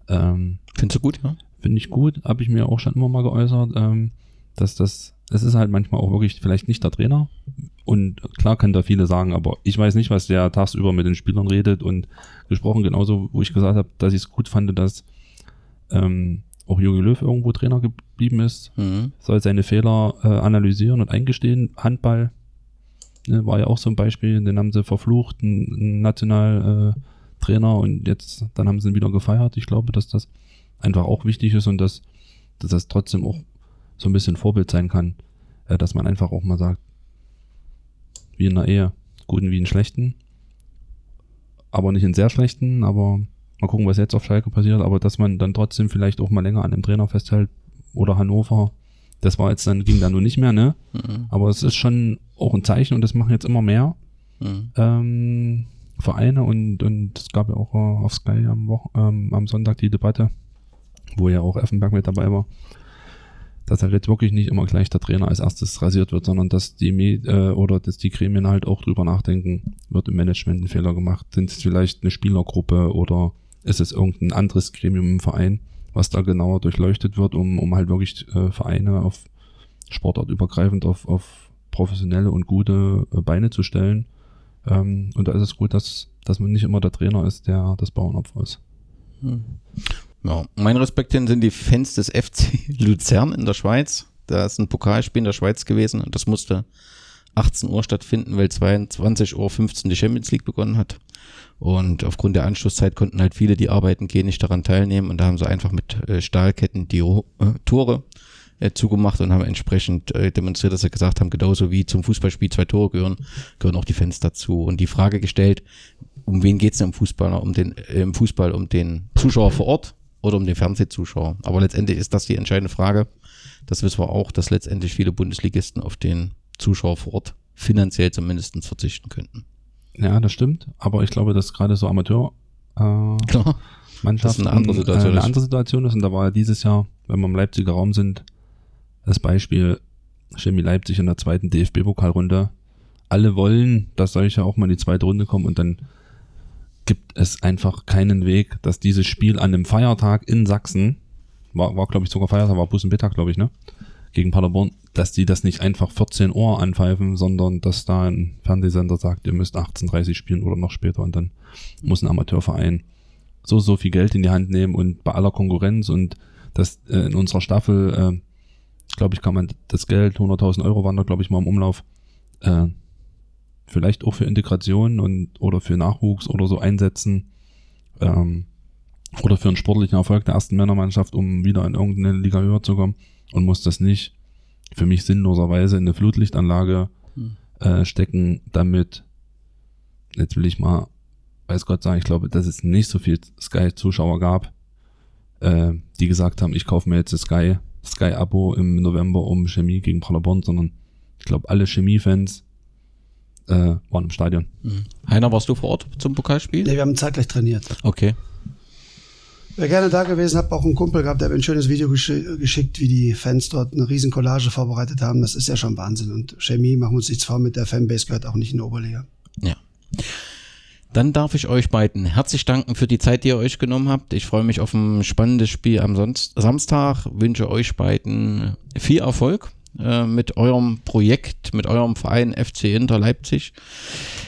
Ähm, Findest du gut, ja? Finde ich gut, habe ich mir auch schon immer mal geäußert, ähm, dass das, es ist halt manchmal auch wirklich vielleicht nicht der Trainer. Und klar können da viele sagen, aber ich weiß nicht, was der tagsüber mit den Spielern redet und gesprochen, genauso, wo ich gesagt habe, dass ich es gut fand, dass ähm, auch Jogi Löw irgendwo Trainer geblieben ist, mhm. soll seine Fehler äh, analysieren und eingestehen. Handball ne, war ja auch so ein Beispiel, den haben sie verflucht, ein, Nationaltrainer äh, und jetzt, dann haben sie ihn wieder gefeiert. Ich glaube, dass das einfach auch wichtig ist und dass, dass das trotzdem auch so ein bisschen Vorbild sein kann, äh, dass man einfach auch mal sagt, wie in der Ehe, guten wie in schlechten, aber nicht in sehr schlechten, aber mal gucken, was jetzt auf Schalke passiert, aber dass man dann trotzdem vielleicht auch mal länger an dem Trainer festhält oder Hannover, das war jetzt dann, ging dann nur nicht mehr, ne? Mhm. Aber es ist schon auch ein Zeichen und das machen jetzt immer mehr mhm. ähm, Vereine und, und es gab ja auch äh, auf Sky am, Wochen, ähm, am Sonntag die Debatte, wo ja auch Effenberg mit dabei war, dass halt jetzt wirklich nicht immer gleich der Trainer als erstes rasiert wird, sondern dass die Med äh, oder dass die Gremien halt auch drüber nachdenken, wird im Management ein Fehler gemacht, sind es vielleicht eine Spielergruppe oder ist es irgendein anderes Gremium im Verein, was da genauer durchleuchtet wird, um, um halt wirklich äh, Vereine auf Sportart übergreifend auf, auf professionelle und gute äh, Beine zu stellen. Ähm, und da ist es gut, dass, dass man nicht immer der Trainer ist, der das Bauernopfer ist. Hm. Ja, mein Respekt hin sind die Fans des FC Luzern in der Schweiz. Da ist ein Pokalspiel in der Schweiz gewesen und das musste 18 Uhr stattfinden, weil 22 Uhr 15 die Champions League begonnen hat. Und aufgrund der Anschlusszeit konnten halt viele, die arbeiten gehen, nicht daran teilnehmen. Und da haben sie einfach mit äh, Stahlketten die äh, Tore äh, zugemacht und haben entsprechend demonstriert, dass sie gesagt haben, genauso wie zum Fußballspiel zwei Tore gehören, gehören auch die Fans dazu. Und die Frage gestellt, um wen geht's denn im Fußball? Um den, im Fußball um den Zuschauer vor Ort oder um den Fernsehzuschauer? Aber letztendlich ist das die entscheidende Frage. Das wissen wir auch, dass letztendlich viele Bundesligisten auf den Zuschauer vor Ort finanziell zumindest verzichten könnten. Ja, das stimmt. Aber ich glaube, dass gerade so Amateur äh, Klar. Mannschaften eine andere Situation, äh, eine andere Situation ist. Und da war ja dieses Jahr, wenn wir im Leipziger Raum sind, das Beispiel Chemie Leipzig in der zweiten DFB-Pokalrunde. Alle wollen, dass solche auch mal in die zweite Runde kommen und dann gibt es einfach keinen Weg, dass dieses Spiel an einem Feiertag in Sachsen, war, war glaube ich sogar Feiertag, war Bus und Mittag, glaube ich, ne? Gegen Paderborn, dass die das nicht einfach 14 Uhr anpfeifen, sondern dass da ein Fernsehsender sagt, ihr müsst 18.30 spielen oder noch später und dann muss ein Amateurverein so, so viel Geld in die Hand nehmen und bei aller Konkurrenz und das äh, in unserer Staffel, äh, glaube ich, kann man das Geld, 100.000 Euro waren da, glaube ich, mal im Umlauf, äh, vielleicht auch für Integration und oder für Nachwuchs oder so einsetzen ähm, oder für einen sportlichen Erfolg der ersten Männermannschaft, um wieder in irgendeine Liga höher zu kommen und muss das nicht für mich sinnloserweise in eine Flutlichtanlage hm. äh, stecken, damit, jetzt will ich mal, weiß Gott sagen, ich glaube, dass es nicht so viel Sky-Zuschauer gab, äh, die gesagt haben, ich kaufe mir jetzt das Sky, Sky-Abo im November um Chemie gegen Paderborn, sondern ich glaube, alle Chemie-Fans äh, waren im Stadion. Mhm. Heiner, warst du vor Ort zum Pokalspiel? Nee, wir haben zeitgleich trainiert. Okay. Wäre gerne da gewesen, habe auch einen Kumpel gehabt, der hat mir ein schönes Video gesch geschickt, wie die Fans dort eine riesen Collage vorbereitet haben. Das ist ja schon Wahnsinn. Und Chemie, machen wir uns nichts vor, mit der Fanbase gehört auch nicht in die Oberliga. Ja. Dann darf ich euch beiden herzlich danken für die Zeit, die ihr euch genommen habt. Ich freue mich auf ein spannendes Spiel am Sonst Samstag. Wünsche euch beiden viel Erfolg äh, mit eurem Projekt, mit eurem Verein FC Inter Leipzig.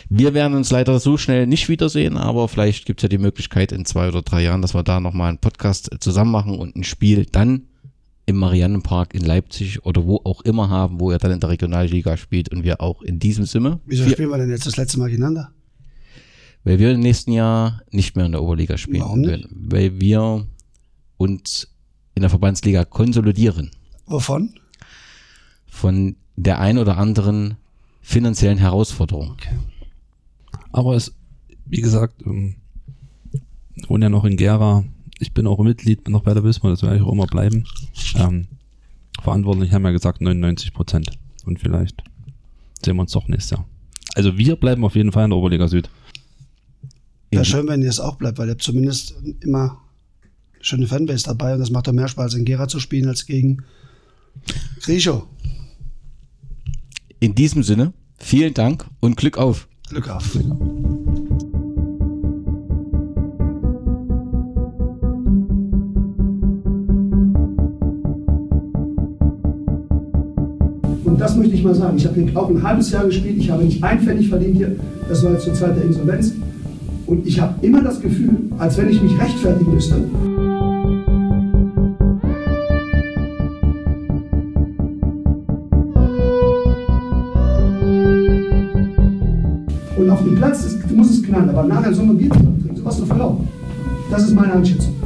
Wir werden uns leider so schnell nicht wiedersehen, aber vielleicht gibt es ja die Möglichkeit in zwei oder drei Jahren, dass wir da nochmal einen Podcast zusammen machen und ein Spiel dann im Mariannenpark in Leipzig oder wo auch immer haben, wo er dann in der Regionalliga spielt und wir auch in diesem Sinne. Wieso spielen wir denn jetzt das letzte Mal gegeneinander? Weil wir im nächsten Jahr nicht mehr in der Oberliga spielen Warum nicht? Weil wir uns in der Verbandsliga konsolidieren Wovon? Von der ein oder anderen finanziellen Herausforderung. Okay. Aber es, wie gesagt, ähm, ich wohne ja noch in Gera. Ich bin auch Mitglied, bin noch bei der Wismar, das werde ich auch immer bleiben. Ähm, verantwortlich haben ja gesagt 99 Prozent. Und vielleicht sehen wir uns doch nächstes Jahr. Also wir bleiben auf jeden Fall in der Oberliga Süd. Wäre In- schön, wenn ihr es auch bleibt, weil ihr habt zumindest immer schöne Fanbase dabei und das macht doch mehr Spaß, in Gera zu spielen als gegen Griecho. In diesem Sinne, vielen Dank und Glück auf. Glück auf. Und das möchte ich mal sagen. Ich habe hier auch ein halbes Jahr gespielt. Ich habe nicht ein Pfennig verdient hier. Das war jetzt zur Zeit der Insolvenz. Und ich habe immer das Gefühl, als wenn ich mich rechtfertigen müsste. Knallen, aber nachher so ein Bier zu trinken, sowas doch verlaufen. Das ist meine Einschätzung.